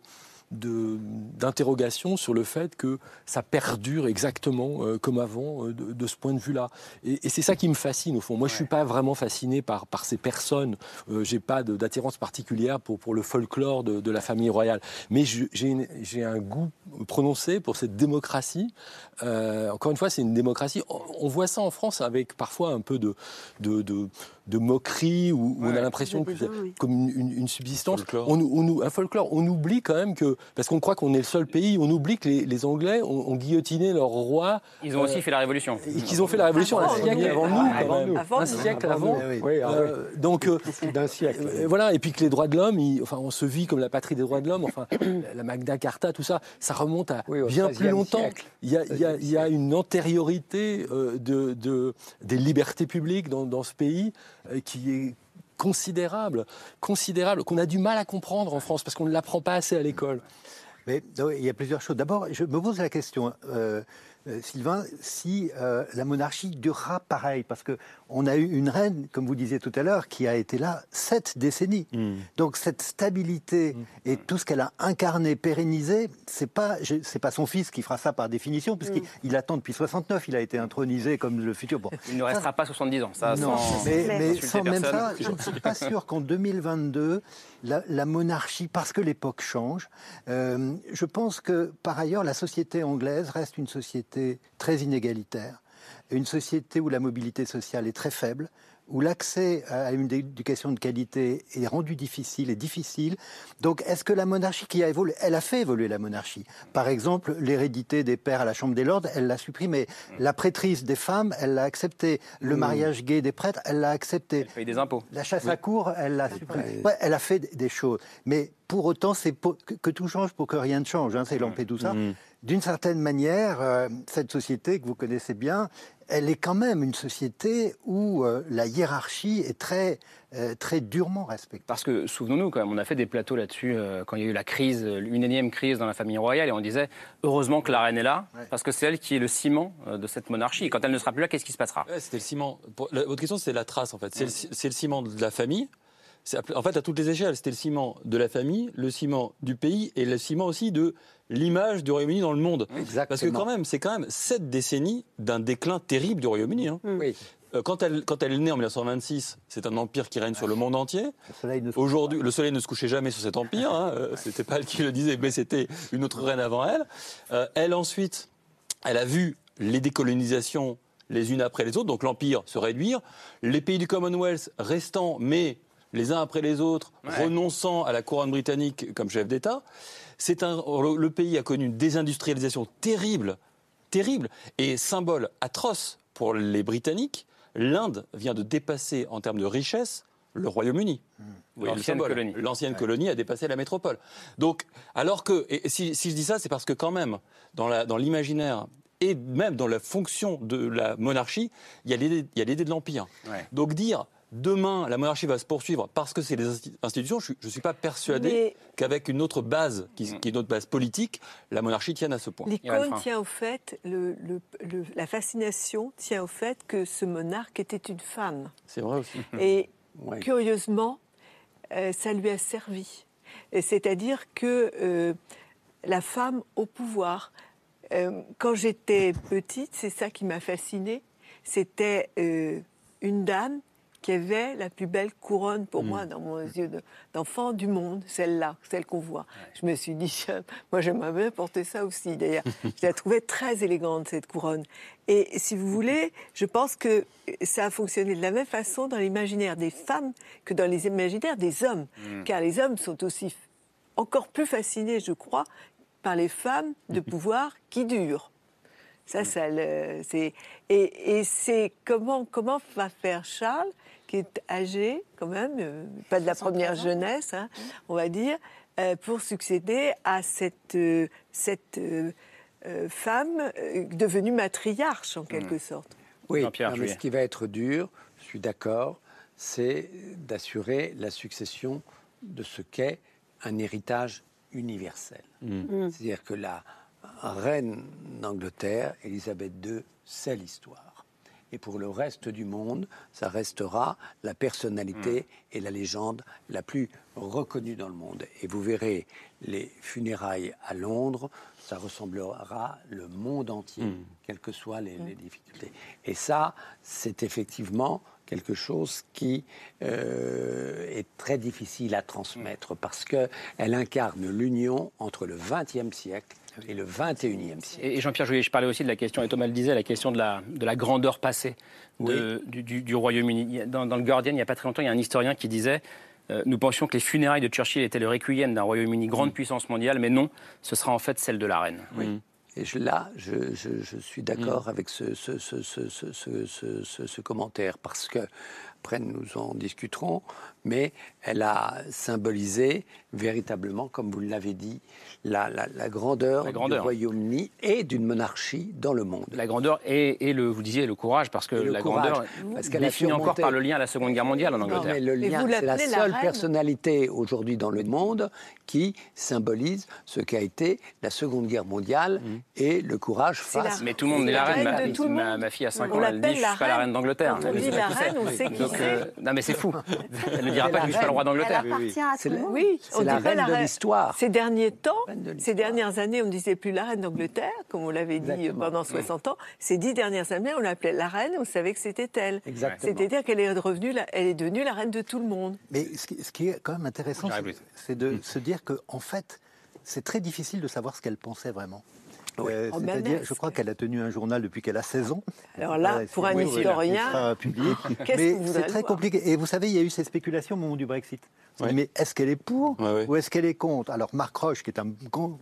d'interrogation sur le fait que ça perdure exactement euh, comme avant euh, de, de ce point de vue-là. Et, et c'est ça qui me fascine au fond. Moi, je suis pas vraiment fasciné par, par ces personnes. Euh, j'ai pas de- d'attirance particulière pour, pour le folklore de, de la famille royale. Mais je- j'ai une- j'ai un goût prononcé pour cette démocratie. Euh, encore une fois, c'est une démocratie. On, on voit ça en France avec parfois un peu de, de, de, de moquerie où, on a l'impression que oui. comme une, une- une subsistance. Folklore. On, nous- on nous- un folklore. On oublie quand même que, parce qu'on croit qu'on est le seul pays, on oublie que les, les Anglais ont, ont guillotiné leur roi Ils ont aussi Euh, fait la révolution. et qu'ils ont fait la révolution Avant un nous. siècle avant nous, Avant quand même. nous. Avant un siècle Avant avant. nous, oui. Oui, ah oui. Donc, euh, d'un siècle. euh, voilà, et puis que les droits de l'homme, enfin, on se vit comme la patrie des droits de l'homme, enfin, la- Magna Carta, tout ça, ça remonte à Oui, bien plus longtemps. Il y a, il y a- il y a une antériorité euh, de, de- des libertés publiques dans, dans ce pays euh, qui est considérable, considérable, qu'on a du mal à comprendre en France parce qu'on ne l'apprend pas assez à l'école. Mais il y a plusieurs choses. D'abord, je me pose la question, euh, euh, Sylvain, si euh, la monarchie durera pareil, parce que on a eu une reine, comme vous disiez tout à l'heure, qui a été là sept décennies. Donc cette stabilité et tout ce qu'elle a incarné, pérennisé, c'est pas c'est pas son fils qui fera ça par définition, puisqu'il il attend depuis 69, il a été intronisé comme le futur. Bon, Il ne restera pas 70 ans. Ça, non, sans- mais, mais sans même ça, je ne suis pas sûr qu'en 2022, la, la monarchie, parce que l'époque change, euh, je pense que par ailleurs, la société anglaise reste une société très inégalitaire, une société où la mobilité sociale est très faible, où l'accès à une éducation de qualité est rendu difficile et difficile. Donc, est-ce que la monarchie qui a évolué, elle a fait évoluer la monarchie? Par exemple, l'hérédité des pères à la Chambre des Lords, elle l'a supprimée. La prêtrise des femmes, elle l'a accepté. Le mariage gay des prêtres, elle l'a accepté. Elle paye des impôts. La chasse à cours, elle l'a supprimée. Ouais, elle a fait des choses. Mais pour autant, c'est que, tout change pour que rien ne change. Hein, c'est Lampedusa. Mm. D'une certaine manière, euh, cette société que vous connaissez bien, elle est quand même une société où euh, la hiérarchie est très, euh, très durement respectée. Parce que, souvenons-nous, quand même, on a fait des plateaux là-dessus quand il y a eu la crise, une énième crise dans la famille royale, et on disait heureusement que la reine est là, parce que c'est elle qui est le ciment de cette monarchie. Et quand elle ne sera plus là, qu'est-ce qui se passera? C'était le ciment. votre question, c'est la trace, en fait. C'est le, le ciment de la famille en fait, à toutes les échelles, c'était le ciment de la famille, le ciment du pays et le ciment aussi de l'image du Royaume-Uni dans le monde. Parce que quand même, c'est quand même sept décennies d'un déclin terrible du Royaume-Uni. Hein. Euh, quand elle, quand elle est née en 1926, c'est un empire qui règne sur le monde entier. Aujourd'hui, le soleil ne se couchait jamais sur cet empire. Hein. Euh, c'était pas elle qui le disait, mais c'était une autre reine avant elle. Euh, elle ensuite, elle a vu les décolonisations les unes après les autres, donc l'empire se réduire. Les pays du Commonwealth restant, mais les uns après les autres, renonçant à la couronne britannique comme chef d'État. C'est un, le pays a connu une désindustrialisation terrible, terrible, et symbole atroce pour les Britanniques. L'Inde vient de dépasser en termes de richesse le Royaume-Uni. Mmh. L'ancienne colonie. L'ancienne colonie a dépassé la métropole. Donc, alors que, et si, je dis ça, c'est parce que quand même, dans l'imaginaire et même dans la fonction de la monarchie, il y a l'idée de l'empire. Donc dire demain, la monarchie va se poursuivre parce que c'est les institutions, je ne suis pas persuadé qu'avec une autre base, qui, est une autre base politique, la monarchie tienne à ce point. L'icône tient au fait, la fascination tient au fait que ce monarque était une femme. C'est vrai aussi. Et curieusement, euh, ça lui a servi. C'est-à-dire que euh, la femme au pouvoir, euh, quand j'étais petite, c'est ça qui m'a fascinée, c'était une dame qui avait la plus belle couronne pour moi mm. dans mon yeux d'enfant du monde, celle-là, celle qu'on voit. Je me suis dit, moi j'aimerais bien porter ça aussi. D'ailleurs, je la trouvais très élégante cette couronne. Et si vous voulez, je pense que ça a fonctionné de la même façon dans l'imaginaire des femmes que dans les imaginaires des hommes, mm. car les hommes sont aussi encore plus fascinés, je crois, par les femmes de pouvoir qui durent. Ça, ça c'est et, et c'est comment comment va faire Charles qui est âgé quand même, euh, pas de la première jeunesse, hein, on va dire, euh, pour succéder à cette, euh, cette femme devenue matriarche en quelque mmh. sorte. Oui, mais ce qui va être dur, je suis d'accord, c'est d'assurer la succession de ce qu'est un héritage universel. Mmh. Mmh. C'est-à-dire que la reine d'Angleterre, Elisabeth II, c'est l'histoire. Et pour le reste du monde, ça restera la personnalité hmm. et la légende la plus reconnue dans le monde. Et vous verrez les funérailles à Londres, ça ressemblera le monde entier, hmm. quelles que soient les, les, difficultés. Et ça, c'est effectivement quelque chose qui euh, est très difficile à transmettre parce qu'elle incarne l'union entre le XXe siècle et le 21e siècle. Et Jean-Pierre Jouyet, je parlais aussi de la question, et Thomas le disait, la question de la, de la grandeur passée du, Royaume-Uni. Dans, le Guardian, il n'y a pas très longtemps, il y a un historien qui disait euh, Nous pensions que les funérailles de Churchill étaient le requiem d'un Royaume-Uni grande mm. puissance mondiale, mais non, ce sera en fait celle de la reine. Oui. Mm. Et là, je, je, suis d'accord mm. avec ce, ce, ce, ce, commentaire, parce que, après nous en discuterons, mais elle a symbolisé véritablement, comme vous l'avez dit, la, grandeur, du Royaume-Uni et d'une monarchie dans le monde. La grandeur et, le, vous disiez, le courage, parce que la grandeur parce qu'elle définie encore par le lien à la Seconde Guerre mondiale en Angleterre. le lien, c'est la seule personnalité aujourd'hui dans le monde qui symbolise ce qu'a été la Seconde Guerre mondiale mmh. et le courage face. Mais tout le monde est la reine. Ma, fille a 5 ans, elle dit je ne suis pas la reine d'Angleterre. On dit la reine, on sait qui euh, Non mais c'est fou. Elle ne dira pas que je ne suis pas le roi d'Angleterre. Oui, c'est la reine de l'histoire. Ces derniers temps, ces dernières années, on ne disait plus la reine d'Angleterre, comme on l'avait dit pendant 60 ans. Ces dix dernières années, on l'appelait la reine, on savait que c'était elle. C'est-à-dire qu'elle est revenue, elle est devenue la reine de tout le monde. Mais ce qui, est quand même intéressant, c'est de se dire qu'en en fait, c'est très difficile de savoir ce qu'elle pensait vraiment. Euh, oh, c'est-à-dire, je crois qu'elle a tenu un journal depuis qu'elle a 16 ans. Alors là, pour un historien, mais c'est très compliqué. Et vous savez, il y a eu ces spéculations au moment du Brexit. Mais est-ce qu'elle est pour ou est-ce qu'elle est contre? Alors Marc Roche, qui est un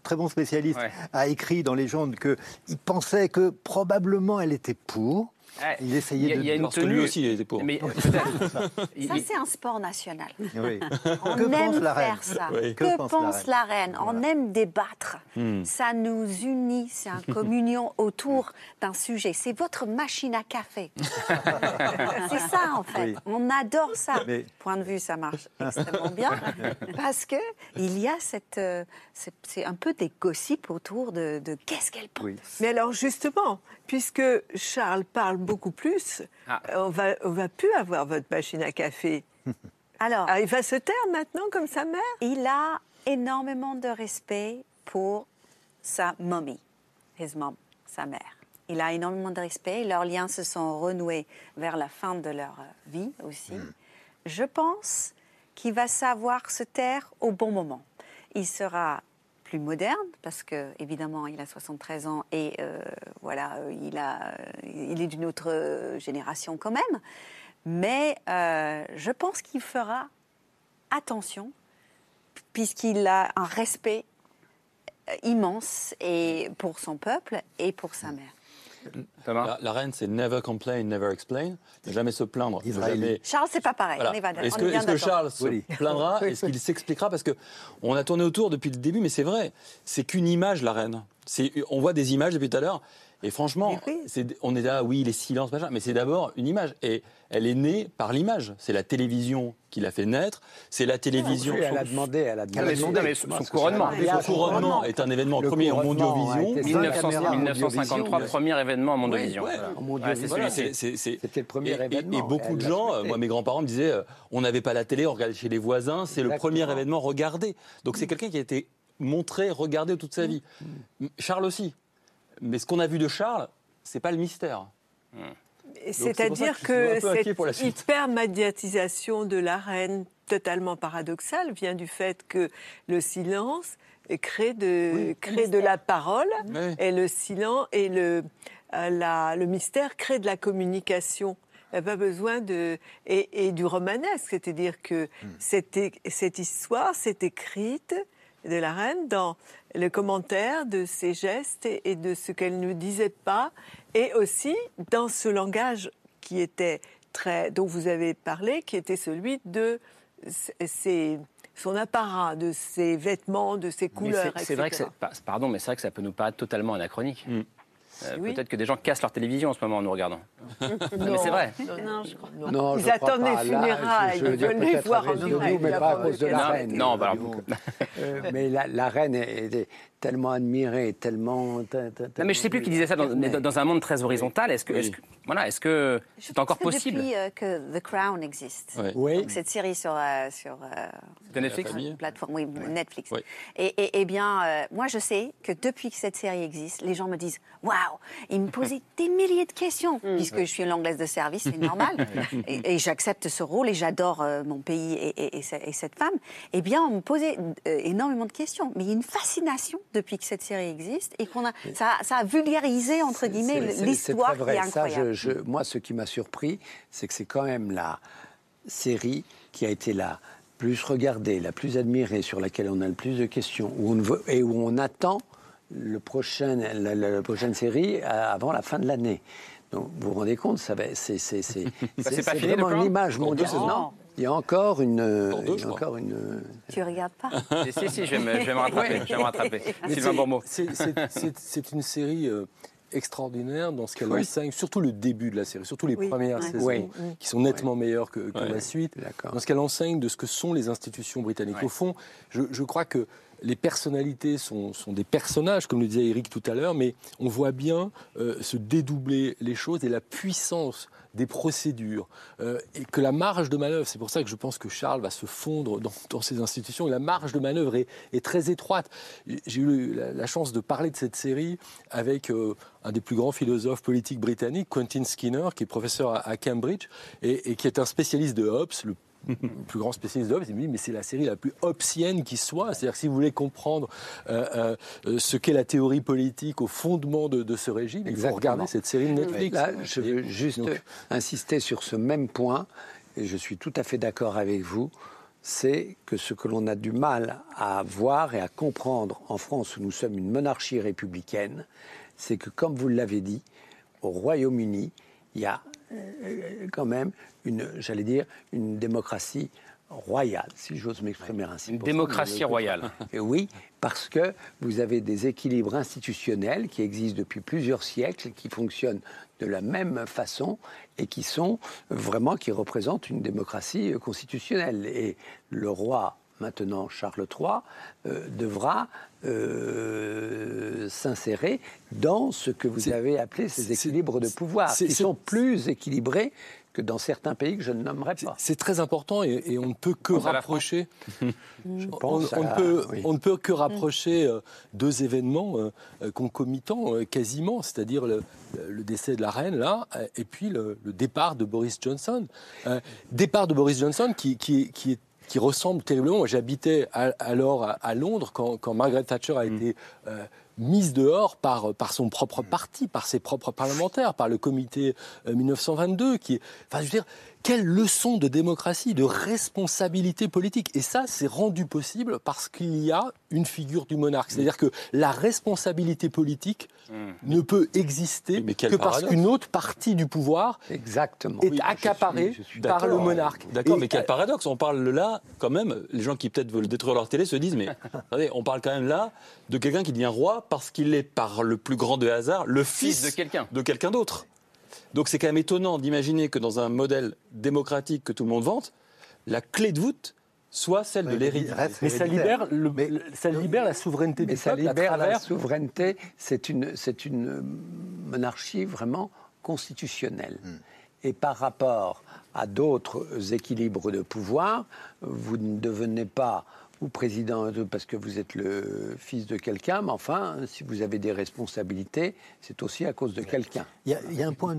très bon spécialiste, a écrit dans Légende qu'il pensait que probablement elle était pour. Il essayait de. Il y a une tenue lui aussi, il était pour. Mais Ça, c'est un sport national. Oui. On Que pense aime la reine faire ça. Oui. Que, Que pense pense, la la reine, On aime débattre. Hmm. Ça nous unit. C'est une communion autour d'un sujet. C'est votre machine à café. c'est ça, en fait. Oui. On adore ça. Mais- Point de vue, ça marche extrêmement bien. Parce que il y a cette. euh, c'est c'est un peu des gossips autour de, de qu'est-ce qu'elle pense. Oui. Mais alors justement, puisque Charles parle beaucoup plus, Ah. on va on va plus avoir votre machine à café. Alors, Ah, il va se taire maintenant comme sa mère? Il a énormément de respect pour sa mommy, his mom, sa mère. Il a énormément de respect. Leurs liens se sont renoués vers la fin de leur euh, vie aussi. Je pense qu'il va savoir se taire au bon moment. Il sera plus moderne parce que évidemment il a 73 ans et euh, voilà euh, il a euh, il est d'une autre génération quand même mais je pense qu'il fera attention puisqu'il a un respect immense et pour son peuple et pour sa mère. Thomas La, la reine, c'est never complain, never explain. Ne jamais se plaindre. jamais- Charles, c'est pas pareil. Voilà. Est-ce que, est. Charles se Oui. plaindra Est-ce qu'il s'expliquera Parce que on a tourné autour depuis le début, mais c'est vrai, c'est qu'une image, la reine. On voit des images depuis tout à l'heure, et franchement, oui. on est là, oui, les silences, machin, mais c'est d'abord une image, et elle est née par l'image. C'est la télévision qui l'a fait naître, c'est la télévision. Oui, elle a demandé, elle a Ah, son- demandé. mais son- Moi, son que couronnement. Son couronnement est un événement Le premier en a été- 1900 caméra en 1953, Mondiovision. premier événement. Ouais. En. Ouais, Voilà, c'est- c'est- C'était le premier et, événement. Et beaucoup Elle de gens, euh, moi mes grands-parents me disaient, euh, on n'avait pas la télé, on regardait chez les voisins, c'est le premier événement regardé. Donc c'est quelqu'un qui a été montré, regardé toute sa vie. Charles aussi. Mais ce qu'on a vu de Charles, c'est pas le mystère. C'est-à-dire que cette hyper-médiatisation de la reine, totalement paradoxale, vient du fait que le silence crée de, crée de la parole, Oui. et le silence et le, euh, la- le mystère crée de la communication. Il n'y a pas besoin de. Et, et du romanesque, c'est-à-dire que cette, é- cette histoire s'est écrite de la reine dans le commentaire de ses gestes et, de ce qu'elle ne disait pas, et aussi dans ce langage qui était très, dont vous avez parlé, qui était celui de ses- son apparat, de ses vêtements, de ses Mais couleurs, c'est- c'est vrai que pardon, mais c'est vrai que ça peut nous paraître totalement anachronique. Mm. Euh, Oui. Peut-être que des gens cassent leur télévision en ce moment en nous regardant. Non, mais c'est vrai. Non, je crois. non. Ils je crois attendent pas. les funérailles, ils dire, veulent les peut-être voir en direct. mais pas à cause de la Non, reine. non, bah, Euh, mais la, la reine était tellement admirée, tellement. Non, mais je sais plus qui disait ça dans, mais dans- dans un monde très horizontal. Est-ce que, Oui. est-ce que- voilà, est-ce que Je c'est encore que possible Depuis euh, que The Crown existe. Oui. Donc, cette série sur, euh, sur euh, de Netflix plateforme, oui, Netflix. Ouais. Et, et- et bien, euh, moi, je sais que depuis que cette série existe, les gens me disent Waouh Ils me posaient des milliers de questions, puisque je suis l'anglaise de service, c'est normal. et et j'accepte ce rôle et j'adore euh, mon pays et, et- et ce- et cette femme. Eh bien, on me posait euh, énormément de questions. Mais il y a une fascination depuis que cette série existe et qu'on a, ça, ça a vulgarisé, entre guillemets, l'histoire qui est. Ça, incroyable. je- je- moi, ce qui m'a surpris, c'est que c'est quand même la série qui a été la plus regardée, la plus admirée, sur laquelle on a le plus de questions, où on veut, et où on attend le prochain, la, la- la prochaine série avant la fin de l'année. Donc, vous vous rendez compte, ça va, c'est, c'est, c'est, c'est pas fini, vraiment une image mondiale. Non, il y a encore une, il y je a crois. encore une. Tu regardes pas si, si, si, je vais me, je vais me rattraper. Je vais me rattraper. Mais Sylvain c'est- Bourmeau. c'est- une série euh, extraordinaire dans ce qu'elle Oui. enseigne, surtout le début de la série, surtout les Oui. premières Ouais. saisons, Oui. qui sont nettement meilleures que, la suite. Dans ce qu'elle enseigne de ce que sont les institutions britanniques. Au fond, je, je crois que les personnalités sont, des personnages, comme le disait Eric tout à l'heure, mais on voit bien euh, se dédoubler les choses et la puissance des procédures euh, et que la marge de manœuvre, c'est pour ça que je pense que Charles va se fondre dans, ces institutions, et la marge de manœuvre est, très étroite. J'ai eu la, chance de parler de cette série avec euh, un des plus grands philosophes politiques britanniques, Quentin Skinner, qui est professeur à, à Cambridge et, et qui est un spécialiste de Hobbes, le le plus grand spécialiste d'Hobbes, il me dit mais c'est la série la plus hobbesienne qui soit. C'est-à-dire que si vous voulez comprendre euh, euh, ce qu'est la théorie politique au fondement de, de ce régime, il faut Exactement. regarder cette série de Netflix. Là, je veux juste Donc- insister sur ce même point, et je suis tout à fait d'accord avec vous, c'est que ce que l'on a du mal à voir et à comprendre en France, où nous sommes une monarchie républicaine, c'est que, comme vous l'avez dit, au Royaume-Uni, il y a quand même une, j'allais dire, une démocratie royale, si j'ose m'exprimer ainsi. Une démocratie royale. Et oui, parce que vous avez des équilibres institutionnels qui existent depuis plusieurs siècles, qui fonctionnent de la même façon et qui sont vraiment, qui représentent une démocratie constitutionnelle. Et le roi maintenant Charles III, euh, devra euh, s'insérer dans ce que vous avez appelé ces équilibres de pouvoir, qui sont plus équilibrés que dans certains pays que je ne nommerai pas. C'est très important et, on ne peut que rapprocher. on, ne peut, on, ne peut, que rapprocher euh, deux événements concomitants quasiment, c'est-à-dire le, décès de la reine là, et puis le, départ de Boris Johnson. départ de Boris Johnson qui, qui, qui est qui ressemble terriblement. J'habitais alors à, Londres quand, Margaret Thatcher a mm. été euh, mise dehors par, par son propre parti, par ses propres parlementaires, par le comité 1922, euh, qui, enfin, je veux dire, quelle leçon de démocratie, de responsabilité politique. Et ça, c'est rendu possible parce qu'il y a une figure du monarque. C'est-à-dire que la responsabilité politique hmm. ne peut exister que parce qu'une autre partie du pouvoir Exactement. est accaparée par le monarque. D'accord, mais quel paradoxe. On parle là, quand même, les gens qui peut-être veulent détruire leur télé se disent, mais attendez, on parle quand même là de quelqu'un qui devient roi parce qu'il est, par le plus grand de hasard, le fils, de quelqu'un de quelqu'un d'autre. Donc c'est quand même étonnant d'imaginer que dans un modèle démocratique que tout le monde vante, la clé de voûte soit celle de l'héritage. Mais ça libère, ça libère la souveraineté mais ça libère la souveraineté. C'est une, c'est une monarchie vraiment constitutionnelle. Hmm. Et par rapport à d'autres équilibres de pouvoir, vous ne devenez pas ou président parce que vous êtes le fils de quelqu'un, mais enfin, si vous avez des responsabilités, c'est aussi à cause de quelqu'un. Il, y, a un point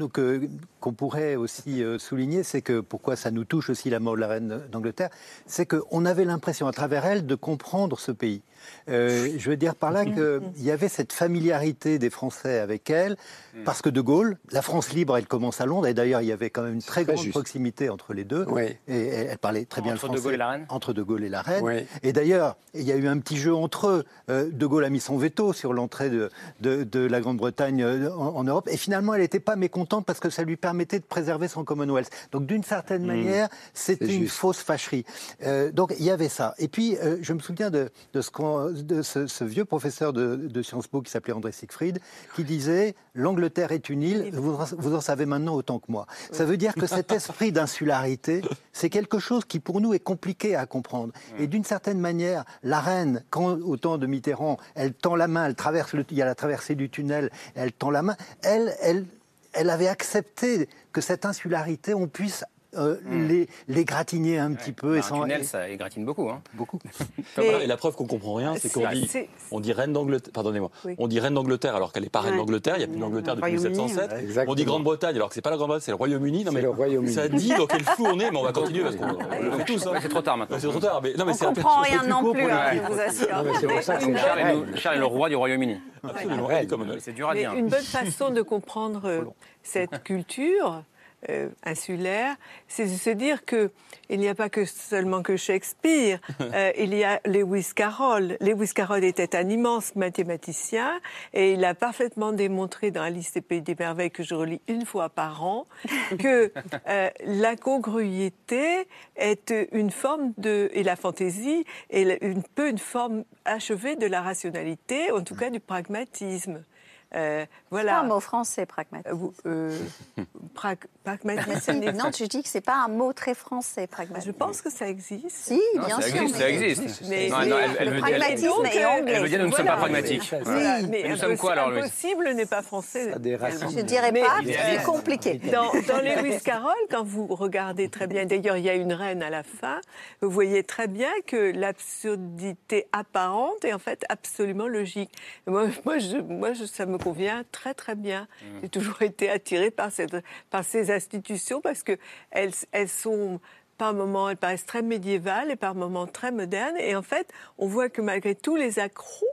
qu'on pourrait aussi euh, souligner, c'est que pourquoi ça nous touche aussi la mort de la reine d'Angleterre, c'est qu'on avait l'impression à travers elle de comprendre ce pays. Euh, je veux dire par là qu'il y avait cette familiarité des Français avec elle, mm. parce que De Gaulle, la France libre, elle commence à Londres, et d'ailleurs il y avait quand même une très, grande proximité entre les deux, et elle, parlait très bien le français. De Gaulle et la reine Entre De Gaulle et la reine. Et d'ailleurs, il y a eu un petit jeu entre eux. Euh, de Gaulle a mis son veto sur l'entrée de, de, la Grande-Bretagne euh, en, Europe, et finalement elle n'était pas mécontente parce que ça lui permettait de préserver son Commonwealth. Donc d'une certaine mm. manière, c'était une fausse fâcherie. donc il y avait ça. Et puis je me souviens de, de ce qu'on de ce, vieux professeur de, Sciences Po qui s'appelait André Siegfried, qui disait L'Angleterre est une île, vous, vous, en savez maintenant autant que moi. Ça veut dire que cet esprit d'insularité, c'est quelque chose qui pour nous est compliqué à comprendre. Et d'une certaine manière, la reine, quand au temps de Mitterrand, elle tend la main, elle traverse le, il y a la traversée du tunnel, elle tend la main, elle, elle, elle avait accepté que cette insularité, on puisse euh, hmm. les, les, gratiner un petit peu. et bah, sans, tunnel, ça gratine beaucoup. Hein. Beaucoup. et la preuve qu'on comprend rien, c'est qu'on dit, on dit reine d'Angleterre, pardonnez-moi, on dit reine d'Angleterre alors qu'elle n'est pas reine d'Angleterre, il n'y a plus d'Angleterre depuis 1707. On dit Grande-Bretagne alors que c'est pas la Grande-Bretagne, c'est le Royaume-Uni. Non mais le Royaume-Uni. Ça dit dans quel flou on est, mais on va continuer parce qu'on le fait tous. Hein. C'est trop tard maintenant. C'est trop tard. Mais non mais c'est on comprend rien non plus, hein, je vous assure. Charles est le roi du Royaume-Uni. Absolument. C'est dur à dire. Une bonne façon de comprendre euh, cette culture, euh, insulaire, c'est de se dire que il n'y a pas que seulement que Shakespeare, euh, il y a Lewis Carroll. Lewis Carroll était un immense mathématicien et il a parfaitement démontré dans Alice et Pays des merveilles que je relis une fois par an que euh, la congruité est une forme de et la fantaisie est une peu une forme achevée de la rationalité, en tout cas du pragmatisme. Euh, voilà. C'est un mot français, pragmatisme. Euh, euh pragmatisme. non, je dis que c'est pas un mot très français, pragmatisme. Je pense que ça existe. Si, bien ça sûr. Existe, Ça existe. Mais, non, non, elle, elle, le pragmatisme est anglais. Elle veut dire nous ne sommes pas pragmatiques. Oui. Mais nous sommes quoi alors, Impossible n'est pas français. Je dirais pas, c'est compliqué. Dans, dans Lewis Carroll, quand vous regardez très bien, d'ailleurs, il y a une reine à la fin, vous voyez très bien que l'absurdité apparente est en fait absolument logique. Moi, moi, je, moi je, ça me convient très très bien. Mmh. J'ai toujours été attirée par, cette, par ces institutions parce que elles, elles sont par moments, elles paraissent très médiévales et par moments très modernes. Et en fait, on voit que malgré tous les accros,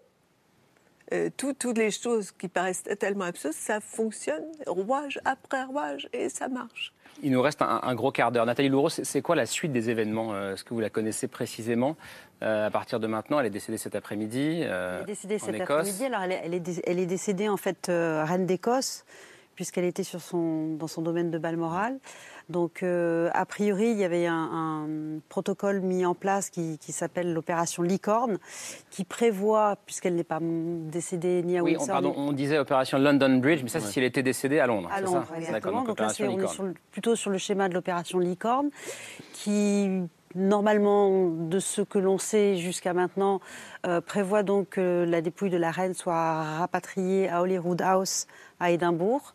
euh, toutes les choses qui paraissent tellement absurdes, ça fonctionne rouage après rouage et ça marche. Il nous reste un, gros quart d'heure. Nathalie Louro, c'est quoi la suite des événements euh, Est-ce que vous la connaissez précisément? Euh, à partir de maintenant Elle est décédée cet après-midi euh, Elle est décédée cet après-midi. Alors, elle est, elle, est, décédée en fait reine d'Écosse puisqu'elle était sur son, dans son domaine de Balmoral. Donc, euh, a priori, il y avait un, protocole mis en place qui, s'appelle l'opération Licorne, qui prévoit, puisqu'elle n'est pas décédée ni à oui, On, pardon, on disait opération London Bridge, mais ça, c'est si elle était décédée à Londres. À Londres, ça? exactement. Donc, là, on est plutôt sur le schéma de l'opération Licorne, qui normalement, de ce que l'on sait jusqu'à maintenant, euh, prévoit donc que la dépouille de la reine soit rapatriée à Holyrood House à Édimbourg.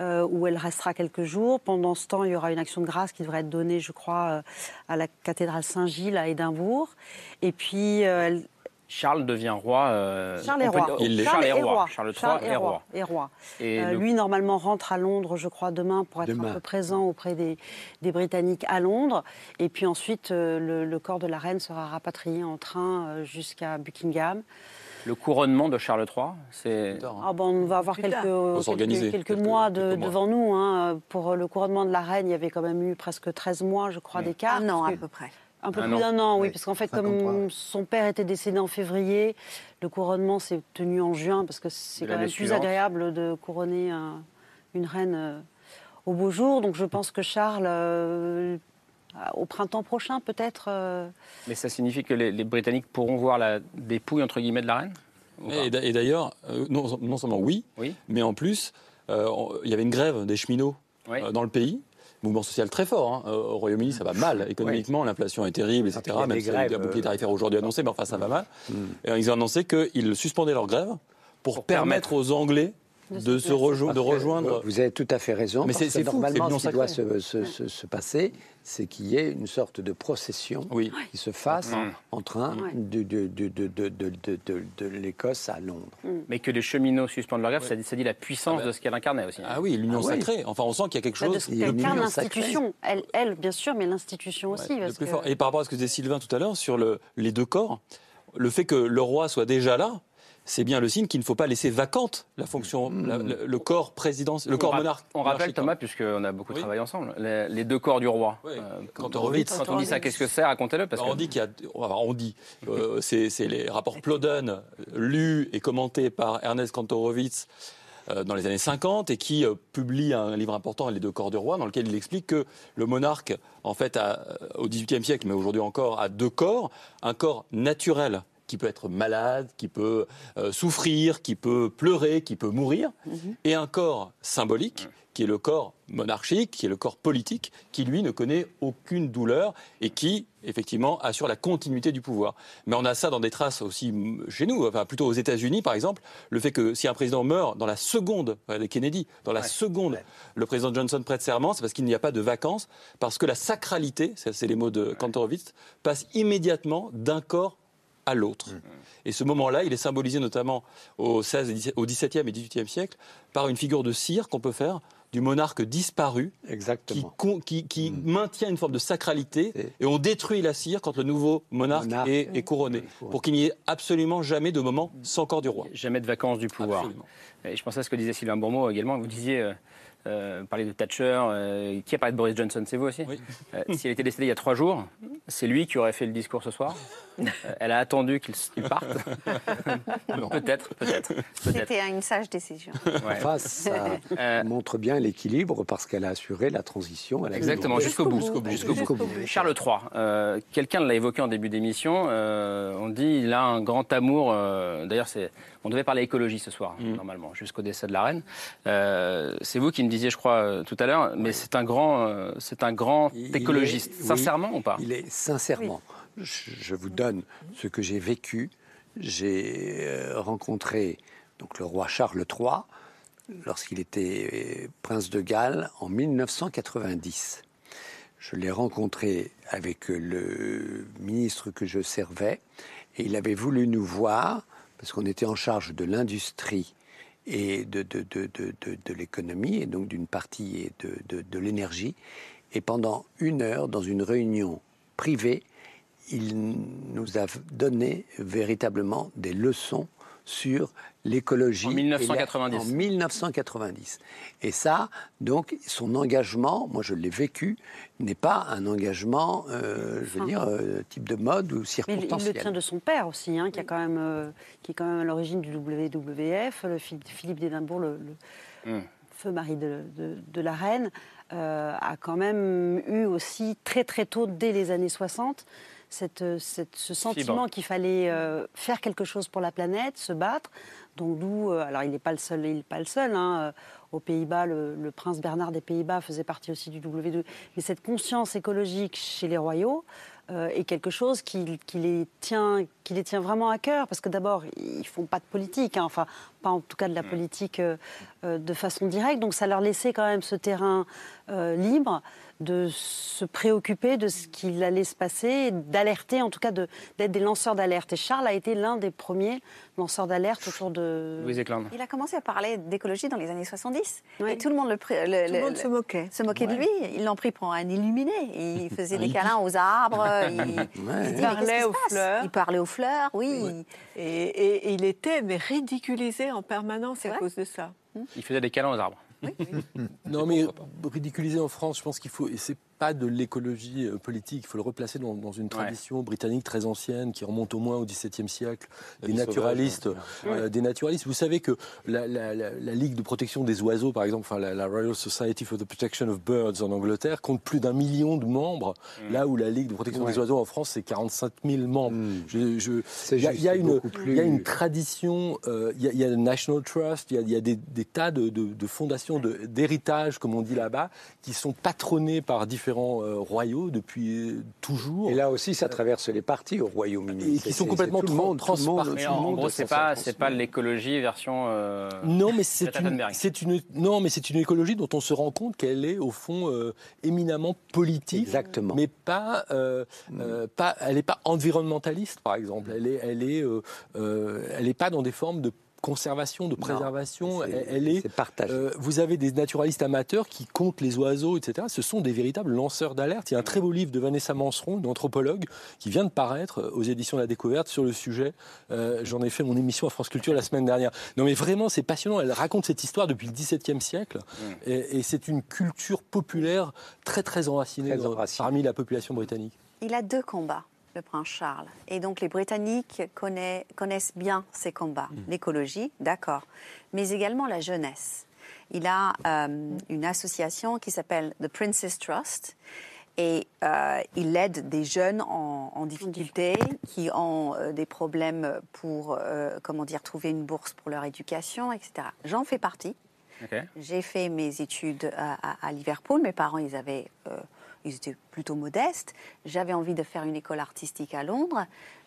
Euh, où elle restera quelques jours. Pendant ce temps, il y aura une action de grâce qui devrait être donnée, je crois, euh, à la cathédrale Saint-Gilles à Édimbourg. Et puis, euh, Charles devient roi. Charles est roi. Charles, est roi. Charles III est roi. Et roi. Lui, normalement, rentre à Londres, je crois, demain pour être un peu présent auprès des, Britanniques à Londres. Et puis ensuite, le, corps de la reine sera rapatrié en train jusqu'à Buckingham. Le couronnement de Charles III, c'est. Ah bon, on va avoir quelques, quelques, mois, devant nous. Hein. Pour le couronnement de la reine, il y avait quand même eu presque 13 mois, je crois, d'écart. Un an à peu près. Un peu plus d'un an, oui, parce qu'en fait, comme son père était décédé en février, le couronnement s'est tenu en juin, parce que c'est quand même plus agréable de couronner une reine euh, au beau jour. Donc je pense que Charles, euh, au printemps prochain peut-être. Euh, Mais ça signifie que les, Britanniques pourront voir la dépouille entre guillemets de la reine Et, d'ailleurs, euh, non, seulement oui, mais en plus, euh, il y avait une grève des cheminots dans le pays. Mouvement social très fort. Hein. Au Royaume-Uni, ça va mal économiquement, l'inflation est terrible, etc. Même s'il y a un bouclier tarifaire aujourd'hui annoncé, mais enfin, ça va mal. Mm. Et ils ont annoncé qu'ils suspendaient leur grève pour, permettre aux Anglais de, se de rejoindre. Vous avez tout à fait raison. Mais c'est normalement ce qui doit se, se, passer, c'est qu'il y ait une sorte de procession qui se fasse en train de, de, de, l'Écosse à Londres. Mm. Mais que les cheminots suspendent leur grève, ça, dit la puissance ah de ce qu'elle incarnait aussi. Ah oui, l'union ah sacrée. Enfin, on sent qu'il y a quelque chose. Elle incarne l'institution. Elle, elle, bien sûr, mais l'institution aussi. Et par rapport à ce que disait Sylvain tout à l'heure sur le, les deux corps, le fait que le roi soit déjà là, c'est bien le signe qu'il ne faut pas laisser vacante la fonction, hmm. le, corps présidentiel, le corps monarque. On rappelle Thomas, puisqu'on a beaucoup travaillé ensemble, les, deux corps du roi. Euh, quand, on, dit ça, qu'est-ce que c'est Racontez-le. Parce on dit qu'il y a, on dit, euh, c'est les rapports Ploden lus et commentés par Ernest Kantorowicz euh, dans les années 50 et qui publie un livre important, Les deux corps du roi, dans lequel il explique que le monarque, en fait, au XVIIIe siècle, mais aujourd'hui encore, a deux corps. Un corps naturel qui peut être malade, qui peut euh, souffrir, qui peut pleurer, qui peut mourir, mhm. et un corps symbolique qui est le corps monarchique, qui est le corps politique, qui lui ne connaît aucune douleur et qui, effectivement, assure la continuité du pouvoir. Mais on a ça dans des traces aussi chez nous, enfin plutôt aux États-Unis, par exemple, le fait que si un président meurt dans la seconde, les Kennedy, dans la seconde, le président Johnson prête serment, c'est parce qu'il n'y a pas de vacances, parce que la sacralité, c'est les mots de Kantorowicz, passe immédiatement d'un corps à l'autre. Mm. Et ce moment-là, il est symbolisé notamment au, 16, au XVIIe et XVIIIe siècle par une figure de cire qu'on peut faire du monarque disparu, Exactement. qui, qui, mm. maintient une forme de sacralité, et on détruit la cire quand le nouveau monarque, est, couronné, pour qu'il n'y ait absolument jamais de moment sans corps du roi. Jamais de vacances du pouvoir. Et je pensais à ce que disait Sylvain Bourmeau également. Vous disiez, euh, euh, parler de Thatcher. Euh, qui a parlé de Boris Johnson C'est vous aussi oui. euh, Si elle était décédée il y a trois jours, c'est lui qui aurait fait le discours ce soir. Euh, elle a attendu qu'il parte. peut-être, peut-être. C'était une sage décision. Enfin, ça montre bien l'équilibre parce qu'elle a assuré la transition. Exactement, jusqu'au bout. Jusqu'au bout. Charles III, quelqu'un l'a évoqué en début d'émission. on dit il a un grand amour. D'ailleurs, on devait parler écologie ce soir, mm. normalement, jusqu'au décès de la reine. Euh, c'est vous qui me disiez, je crois, euh, tout à l'heure, mais c'est un grand, euh, c'est un grand écologiste. sincèrement ou pas? Il est sincèrement. Je, vous donne ce que j'ai vécu. J'ai rencontré donc le roi Charles III lorsqu'il était prince de Galles en 1990. Je l'ai rencontré avec le ministre que je servais et il avait voulu nous voir parce qu'on était en charge de l'industrie et de, de, de, de l'économie, et donc d'une partie de, l'énergie. Et pendant une heure, dans une réunion privée, il nous a donné véritablement des leçons sur l'écologie. En 1990. en 1990. Et ça, donc, son engagement, moi je l'ai vécu, n'est pas un engagement, euh, je veux dire, euh, type de mode ou circonstanciel. il, le tient de son père aussi, hein, qui, a quand même, euh, qui est quand même à l'origine du WWF, le Philippe d'Édimbourg le, hum feu mari de, la reine, a quand même eu aussi très très tôt, dès les années 60, cette, ce sentiment qu'il fallait faire quelque chose pour la planète, se battre. Donc d'où, alors il n'est pas le seul, il n'est pas le seul. Hein, aux Pays-Bas, le, prince Bernard des Pays-Bas faisait partie aussi du W2. Mais cette conscience écologique chez les royaux euh, est quelque chose qui, les tient, qui les tient vraiment à cœur. Parce que d'abord, ils font pas de politique, hein, enfin, pas en tout cas de la politique euh, euh, de façon directe. Donc ça leur laissait quand même ce terrain libre de se préoccuper de ce qu'il allait se passer, d'alerter, en tout cas d'être des lanceurs d'alerte. Et Charles a été l'un des premiers lanceurs d'alerte autour de... Louise Il a commencé à parler d'écologie dans les années 70. Et tout le monde, le, tout le monde se moquait. Se moquait de lui. Ils l'ont pris pour un illuminé. Il faisait des câlins aux arbres. Il, parlait aux fleurs. Il parlait aux fleurs, oui. Et, il était mais ridiculisé en permanence à cause de ça. Il faisait des câlins aux arbres. Oui, non, mais ridiculiser en France, je pense qu'il faut, et c'est pas de l'écologie euh, politique. Il faut le replacer dans, une tradition britannique très ancienne qui remonte au moins au XVIIe siècle. Des naturalistes, euh, des naturalistes. Vous savez que la, Ligue de protection des oiseaux, par exemple, enfin la, Royal Society for the Protection of Birds en Angleterre, compte plus d'un million de membres, mm. là où la Ligue de protection des oiseaux en France, c'est 45 000 membres. Il, y a, une, il y a une tradition, euh, il, y a, le National Trust, il y a, des, tas de, de fondations d'héritage, comme on dit là-bas, qui sont patronnées par différents euh, royaux depuis euh, toujours. Et là aussi, ça traverse les partis au Royaume-Uni. Et qui sont complètement transpartis. En gros, c'est pas, c'est pas l'écologie version. Euh, non, mais c'est une, c'est une, non, mais c'est une écologie dont on se rend compte qu'elle est au fond éminemment politique. Exactement. Mais pas, pas, elle n'est pas environnementaliste, par exemple. Elle est, elle est, elle est pas dans des formes de conservation, de préservation, elle, est. Euh, vous avez des naturalistes amateurs qui comptent les oiseaux, etc. Ce sont des véritables lanceurs d'alerte. Il y a un très beau livre de Vanessa Manseron, une anthropologue, qui vient de paraître aux éditions de la Découverte sur le sujet. Euh, j'en ai fait mon émission à France Culture la semaine dernière. Non, mais vraiment, c'est passionnant. Elle raconte cette histoire depuis le XVIIe siècle, mm. et, c'est une culture populaire très très enracinée, parmi la population britannique. Il a deux combats le prince Charles. Et donc les Britanniques connaissent bien ces combats. Mm. L'écologie, d'accord, mais également la jeunesse. Il a euh, une association qui s'appelle The Princess Trust et euh, il aide des jeunes en, difficulté qui ont euh, des problèmes pour, comment dire, trouver une bourse pour leur éducation, etc. J'en fais partie. J'ai fait mes études à, à, Liverpool. Mes parents, ils avaient ils étaient plutôt modestes. J'avais envie de faire une école artistique à Londres.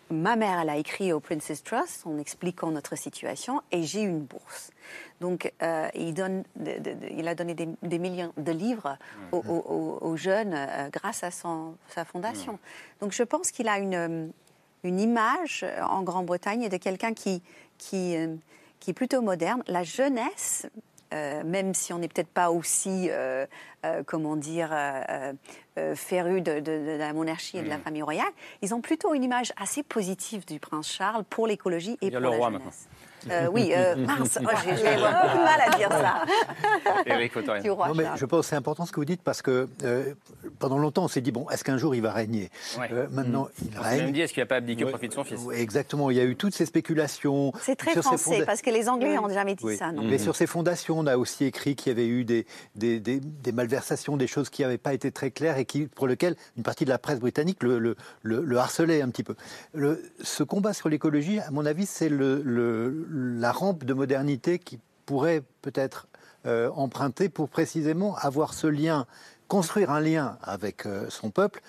Ma mère, elle a écrit au Princess Trust en expliquant notre situation et j'ai une bourse. Donc, euh, il, donne, il, a donné des, millions de livres aux, jeunes euh, grâce à son, sa fondation. Donc, je pense qu'il a une, une image en Grande-Bretagne de quelqu'un qui, qui, euh, qui est plutôt moderne. La jeunesse, même si on n'est peut-être pas aussi euh, comment dire, euh, euh, férus de, la monarchie et de la mm. famille royale, ils ont plutôt une image assez positive du prince Charles pour l'écologie et pour la jeunesse. Euh, oui, euh, Mars. Oh, J'ai beaucoup de mal à dire ça. Éric non, mais Je pense que c'est important ce que vous dites parce que euh, pendant longtemps, on s'est dit bon, est-ce qu'un jour il va régner? Maintenant, mm. il on règne. même dit est-ce qu'il n'a pas abdiqué au profit de son fils? Exactement. Il y a eu toutes ces spéculations. C'est très français parce que les Anglais n'ont jamais dit ça. Non mais sur ces fondations, on a aussi écrit qu'il y avait eu des, des, des, malversations, des choses qui n'avaient pas été très claires et qui, pour lesquelles une partie de la presse britannique le, le, le, harcelait un petit peu. ce combat sur l'écologie, à mon avis, c'est le la rampe de modernité qui pourrait peut-être euh, emprunter pour précisément avoir ce lien, construire un lien avec euh, son peuple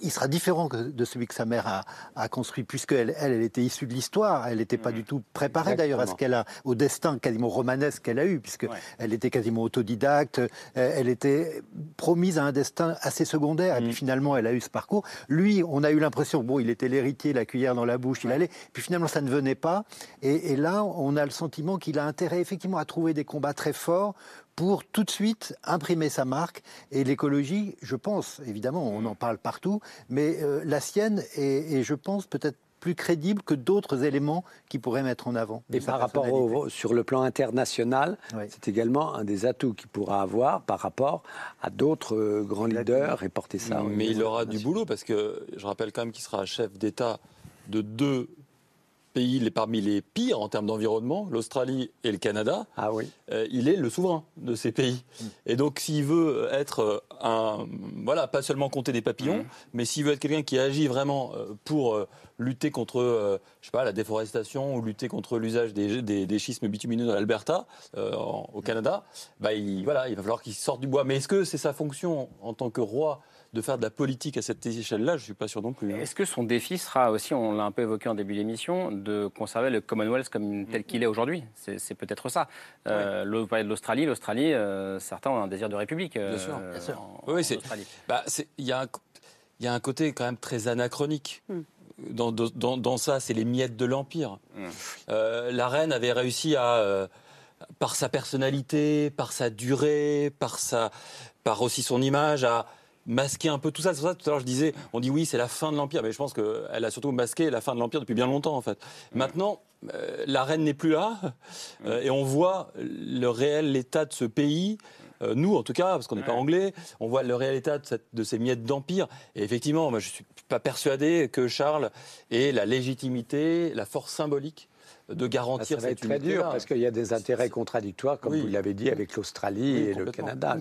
il sera différent de celui que sa mère a, construit, puisqu'elle, elle, elle était issue de l'histoire. Elle n'était pas mm. du tout préparée d'ailleurs à ce qu'elle a, au destin quasiment romanesque qu'elle a eu, puisque elle était quasiment autodidacte. Euh, elle était promise à un destin assez secondaire. Et puis mm. finalement, elle a eu ce parcours. Lui, on a eu l'impression, bon, il était l'héritier, la cuillère dans la bouche, il allait. Puis finalement, ça ne venait pas. Et, et là, on a le sentiment qu'il a intérêt effectivement à trouver des combats très forts pour tout de suite imprimer sa marque. Et l'écologie, je pense, évidemment, on en parle partout, mais euh, la sienne est, je pense, peut-être plus crédible que d'autres éléments qui pourraient mettre en avant. Et par rapport au, sur le plan international, c'est également un des atouts qu'il pourra avoir par rapport à d'autres euh, grands leaders et porter ça. Mais il aura du boulot parce que je rappelle quand même qu'il sera chef d'État de deux pays parmi les pires en termes d'environnement, l'Australie et le Canada, ah oui. Euh, il est le souverain de ces pays. Mm. Et donc, s'il veut être un, voilà, pas seulement compter des papillons, mm. mais s'il veut être quelqu'un qui agit vraiment pour lutter contre, je sais pas, la déforestation ou lutter contre l'usage des, des, schismes bitumineux dans l'Alberta, au Canada, bah, il, voilà, il va falloir qu'il sorte du bois. Mais est-ce que c'est sa fonction en tant que roi de faire de la politique à cette échelle-là, je ne suis pas sûr non plus. Hein. Est-ce que son défi sera aussi, on l'a un peu évoqué en début d'émission, de conserver le Commonwealth comme tel qu'il est aujourd'hui? C'est peut-être ça. Euh, Vous parlez de l'Australie. L'Australie, euh, certains ont un désir de république. Euh, bien sûr. Bien sûr. oui, c'est. Bah, il y, a un, y a un côté quand même très anachronique. Hmm. Dans, dans, dans, ça, c'est les miettes de l'Empire. Euh, la reine avait réussi à par sa personnalité, par sa durée, par, sa, par aussi son image, à, masquer un peu tout ça. C'est pour ça tout à l'heure je disais, on dit oui, c'est la fin de l'Empire, mais je pense qu'elle a surtout masqué la fin de l'Empire depuis bien longtemps en fait. Maintenant, euh, la reine n'est plus là, euh, et on voit le réel état de ce pays. Euh, nous, en tout cas, parce qu'on n'est pas anglais, on voit le réel état de, de ces miettes d'empire. Et effectivement, moi, je suis pas persuadé que Charles ait la légitimité, la force symbolique de garantir ça va être très dur parce qu'il y a des intérêts contradictoires, comme vous l'avez dit, avec l'Australie et le Canada.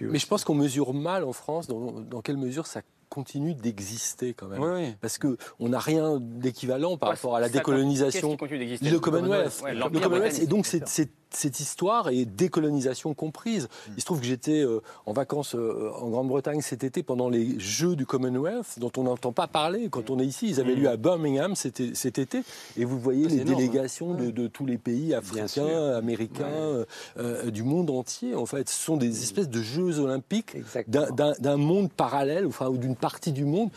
Mais je pense qu'on mesure mal en France dans, dans quelle mesure ça continue d'exister quand même. Oui, Parce qu'on n'a rien d'équivalent par rapport à la décolonisation. Le Commonwealth. Le Commonwealth. Et donc, c'est cette histoire et décolonisation comprise. Mm. Il se trouve que j'étais euh, en vacances euh, en Grande-Bretagne cet été pendant les Jeux du Commonwealth, dont on n'entend pas parler quand on est ici. Ils avaient mm. lieu à Birmingham cet, été, et vous voyez les délégations de, tous les pays africains, américains, euh, du monde entier. En fait, ce sont des mm. espèces de Jeux olympiques d'un monde parallèle, enfin, ou d'une partie du monde,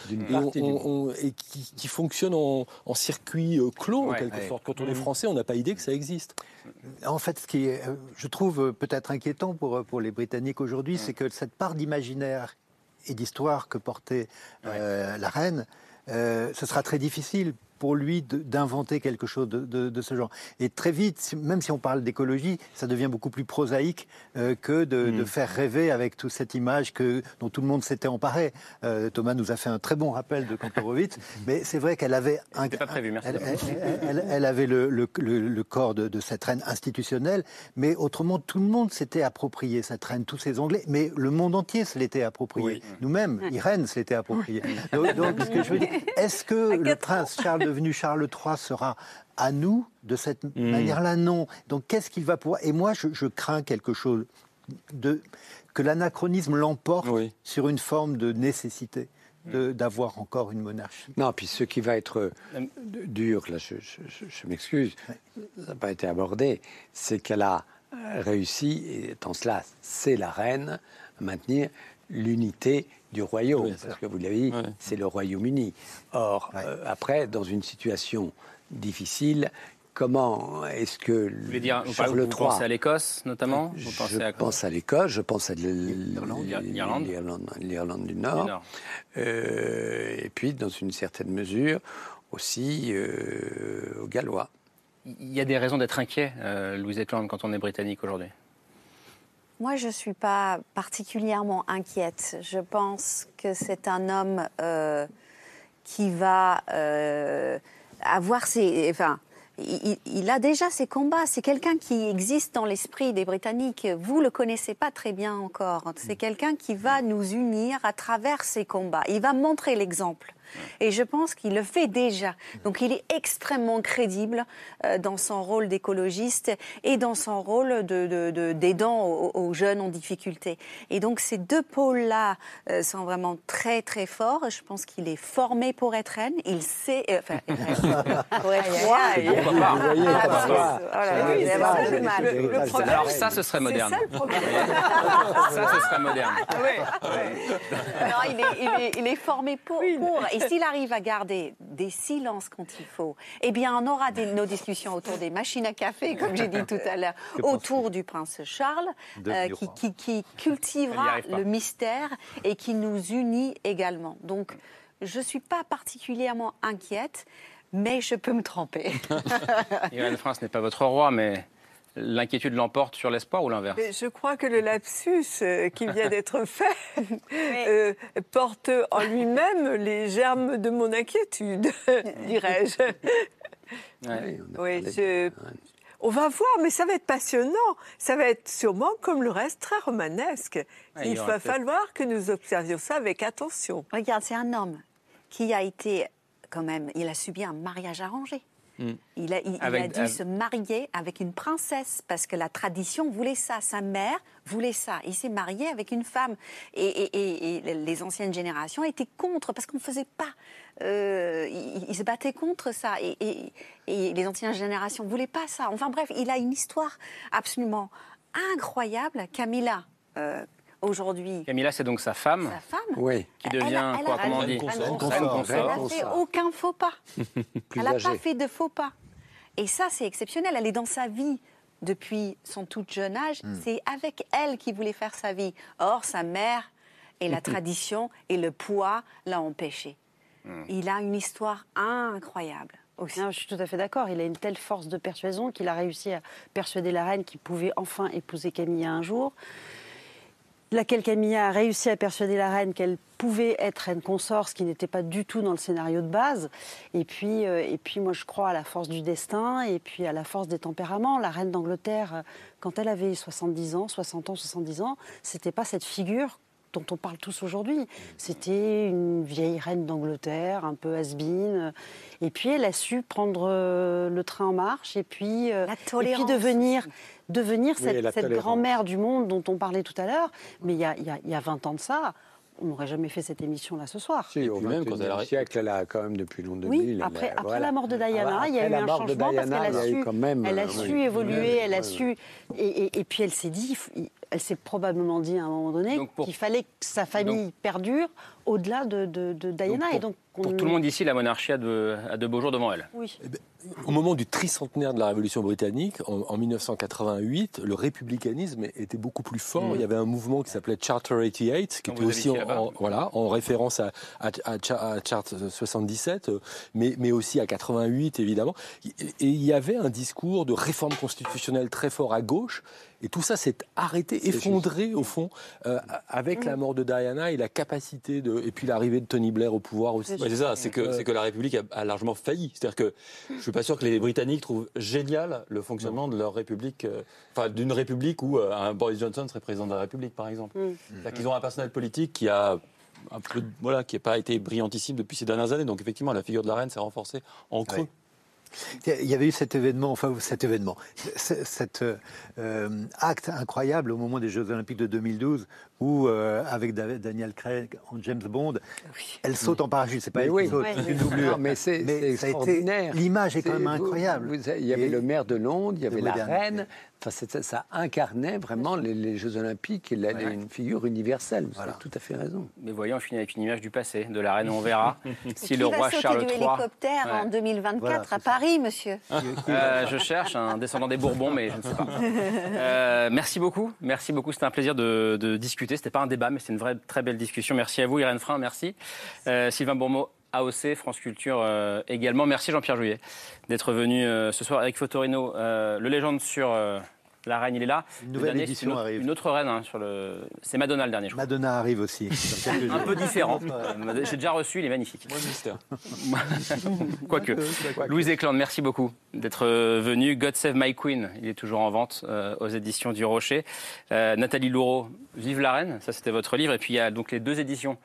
et, qui, qui, fonctionne en, circuit clos, en quelque sorte. Quand on est français, on n'a pas idée que ça existe. En fait, ce qui est, euh, je trouve euh, peut-être inquiétant pour, pour les Britanniques aujourd'hui, c'est que cette part d'imaginaire et d'histoire que portait euh, la reine, ce sera très difficile pour lui d'inventer quelque chose de, ce genre. Et très vite, même si on parle d'écologie, ça devient beaucoup plus prosaïque euh, que de, hmm. faire rêver avec toute cette image que, dont tout le monde s'était emparé. Euh, Thomas nous a fait un très bon rappel de Kantorowicz, mais c'est vrai qu'elle avait un, pas prévu, merci elle, avait le, le, corps de, cette reine institutionnelle, mais autrement, tout le monde s'était approprié cette reine, tous ces Anglais, mais le monde entier se l'était approprié. Nous-mêmes, Irène se l'était approprié. Donc, ce que je veux dire, est-ce que le prince Charles de devenu Charles III sera à nous de cette hmm. manière-là Non. Donc qu'est-ce qu'il va pouvoir Et moi, je, crains quelque chose de que l'anachronisme l'emporte sur une forme de nécessité d'avoir encore une monarchie. Non, puis ce qui va être dur, là, je, m'excuse, ça n'a pas été abordé, c'est qu'elle a réussi, et en cela, c'est la reine, à maintenir l'unité du royaume, parce que vous l'avez dit, c'est le Royaume-Uni. Or, euh, après, dans une situation difficile, comment est-ce que vous voulez dire, Charles vous, pensez à l'Écosse notamment Je pense à l'Écosse, je pense à l'Irlande du Nord, euh, et puis dans une certaine mesure aussi euh, aux Gallois. Il y a des raisons d'être inquiet, Louis Eckland, quand on est britannique aujourd'hui moi, je ne suis pas particulièrement inquiète. Je pense que c'est un homme euh, qui va euh, avoir ses... Enfin, il, a déjà ses combats. C'est quelqu'un qui existe dans l'esprit des Britanniques. Vous le connaissez pas très bien encore. C'est quelqu'un qui va nous unir à travers ses combats. Il va montrer l'exemple. Et je pense qu'il le fait déjà. Donc il est extrêmement crédible euh, dans son rôle d'écologiste et dans son rôle d'aidant de, aux, jeunes en difficulté. Et donc ces deux pôles-là euh, sont vraiment très très forts. Je pense qu'il est formé pour être reine. Il sait, euh, enfin, pour être roi. Alors ça, ce serait moderne. Ça, ce serait moderne. Non, il est, il, est, il est, formé pour. pour s'il arrive à garder des silences quand il faut, eh bien, on aura nos discussions autour des machines à café, comme j'ai dit tout à l'heure, autour du prince Charles, euh, qui, cultivera le mystère et qui nous unit également. Donc, je ne suis pas particulièrement inquiète, mais je peux me tromper. Irène France n'est pas votre roi, mais l'inquiétude l'emporte sur l'espoir ou l'inverse? Je crois que le lapsus euh, qui vient d'être fait euh, porte en lui-même les germes de mon inquiétude, dirais-je. Oui, on va voir, mais ça va être passionnant. Ça va être sûrement, comme le reste, très romanesque. il va falloir que nous observions ça avec attention. Regarde, c'est un homme qui a été, quand même, il a subi un mariage arrangé. Hmm. Il a, dû se marier avec une princesse parce que la tradition voulait ça. Sa mère voulait ça. Il s'est marié avec une femme. Et, les anciennes générations étaient contre parce qu'on ne faisait pas. Euh, ils, se battaient contre ça. Et, les anciennes générations ne voulaient pas ça. Enfin bref, il a une histoire absolument incroyable. Camilla. Euh, aujourd'hui. Camilla, c'est donc sa femme. Sa femme. Oui. Qui devient, quoi, comment on dit Elle n'a fait aucun faux pas. elle n'a pas fait de faux pas. Et ça, c'est exceptionnel. Elle est dans sa vie depuis son tout jeune âge. Hmm. C'est avec elle qu'il voulait faire sa vie. Or, sa mère et la tradition et le poids l'ont empêché. Hmm. Il a une histoire incroyable. Aussi. je suis tout à fait d'accord. Il a une telle force de persuasion qu'il a réussi à persuader la reine qu'il pouvait enfin épouser Camilla un jour laquelle Camilla a réussi à persuader la reine qu'elle pouvait être reine consort, ce qui n'était pas du tout dans le scénario de base. Et puis, euh, et puis, moi, je crois à la force du destin et puis à la force des tempéraments. La reine d'Angleterre, euh, quand elle avait 70 ans, 60 ans, 70 ans, c'était pas cette figure dont on parle tous aujourd'hui. C'était une vieille reine d'Angleterre, un peu has Et puis elle a su prendre euh, le train en marche et puis, et puis devenir devenir cette, grand-mère du monde dont on parlait tout à l'heure. Mais il y, a, il y a 20 ans de ça, on n'aurait jamais fait cette émission-là ce soir. Si, au même quand elle siècle, elle a quand même depuis longtemps. Oui, après, après la mort de Diana, il y a eu un changement parce qu'elle a, su, elle a su évoluer, elle a su... Et, et, puis elle s'est dit, elle s'est probablement dit à un moment donné qu'il fallait que sa famille perdure au-delà de, Diana. pour, et donc, pour tout le monde ici, la monarchie a de, a de beaux jours devant elle. Oui. Eh ben, au moment du tricentenaire de la Révolution britannique, en, 1988, le républicanisme était beaucoup plus fort. Mm. Il y avait un mouvement qui s'appelait Charter 88, qui était aussi en, voilà, en référence à, à, Charter 77, mais, mais aussi à 88, évidemment. Et il y avait un discours de réforme constitutionnelle très fort à gauche et tout ça s'est arrêté, effondré au fond, euh, avec la mort de Diana et la capacité de, et puis l'arrivée de Tony Blair au pouvoir aussi. c'est ça, c'est que, euh, c'est que la République a, largement failli. C'est-à-dire que je suis pas sûr que les Britanniques trouvent génial le fonctionnement de leur République, euh, enfin d'une République où un Boris Johnson serait président de la République, par exemple. Mm. cest qu'ils ont un personnel politique qui a un peu, voilà, qui n'a pas été brillantissime depuis ces dernières années. Donc effectivement, la figure de la reine s'est renforcée en creux. Il y avait eu cet événement, enfin cet événement, cet euh, acte incroyable au moment des Jeux Olympiques de 2012 où, euh, avec Daniel Craig en James Bond, elle saute en parachute. C'est pas elle qui saute, c'est une doublure. mais c'est extraordinaire. L'image est quand même incroyable. il y avait le maire de Londres, il y avait la reine. Enfin, ça, incarnait vraiment les, Jeux Olympiques et une figure universelle. Vous avez tout à fait raison. Mais voyons, on finit avec une image du passé, de la reine. On verra si le roi Charles III. hélicoptère en 2024 à Paris, monsieur. Euh, je cherche un descendant des Bourbons, mais je ne sais pas. Euh, merci beaucoup. Merci beaucoup. C'était un plaisir de, de discuter. C'était pas un débat, mais c'est une vraie très belle discussion. Merci à vous, Irène Frein. Merci. Euh, Sylvain Bourmeau, AOC, France Culture euh, également. Merci Jean-Pierre Jouillet d'être venu euh, ce soir. avec Fotorino, le légende sur la reine, il est là. Une nouvelle édition une, arrive. Une autre reine hein, sur le. C'est Madonna le dernier. Je Madonna arrive aussi. un peu différent. J'ai déjà reçu, il est magnifique. Quoique. Louise Eklund, merci beaucoup d'être euh, venue. God Save My Queen, il est toujours en vente euh, aux éditions du Rocher. Euh, Nathalie Laureau, Vive la reine, ça c'était votre livre. Et puis il y a donc les deux éditions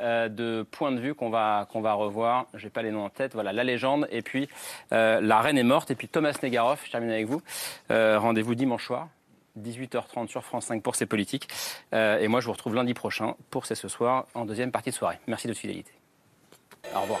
de Point de vue qu'on va qu'on va revoir. J'ai pas les noms en tête. Voilà, La légende et puis La reine est morte. Et puis Thomas Negaroff. Je termine avec vous. Rendez-vous dimanche soir, 18h30 sur France 5 pour ces politiques. Euh, et moi, je vous retrouve lundi prochain pour C'est ce soir en deuxième partie de soirée. Merci de votre fidélité. Au revoir.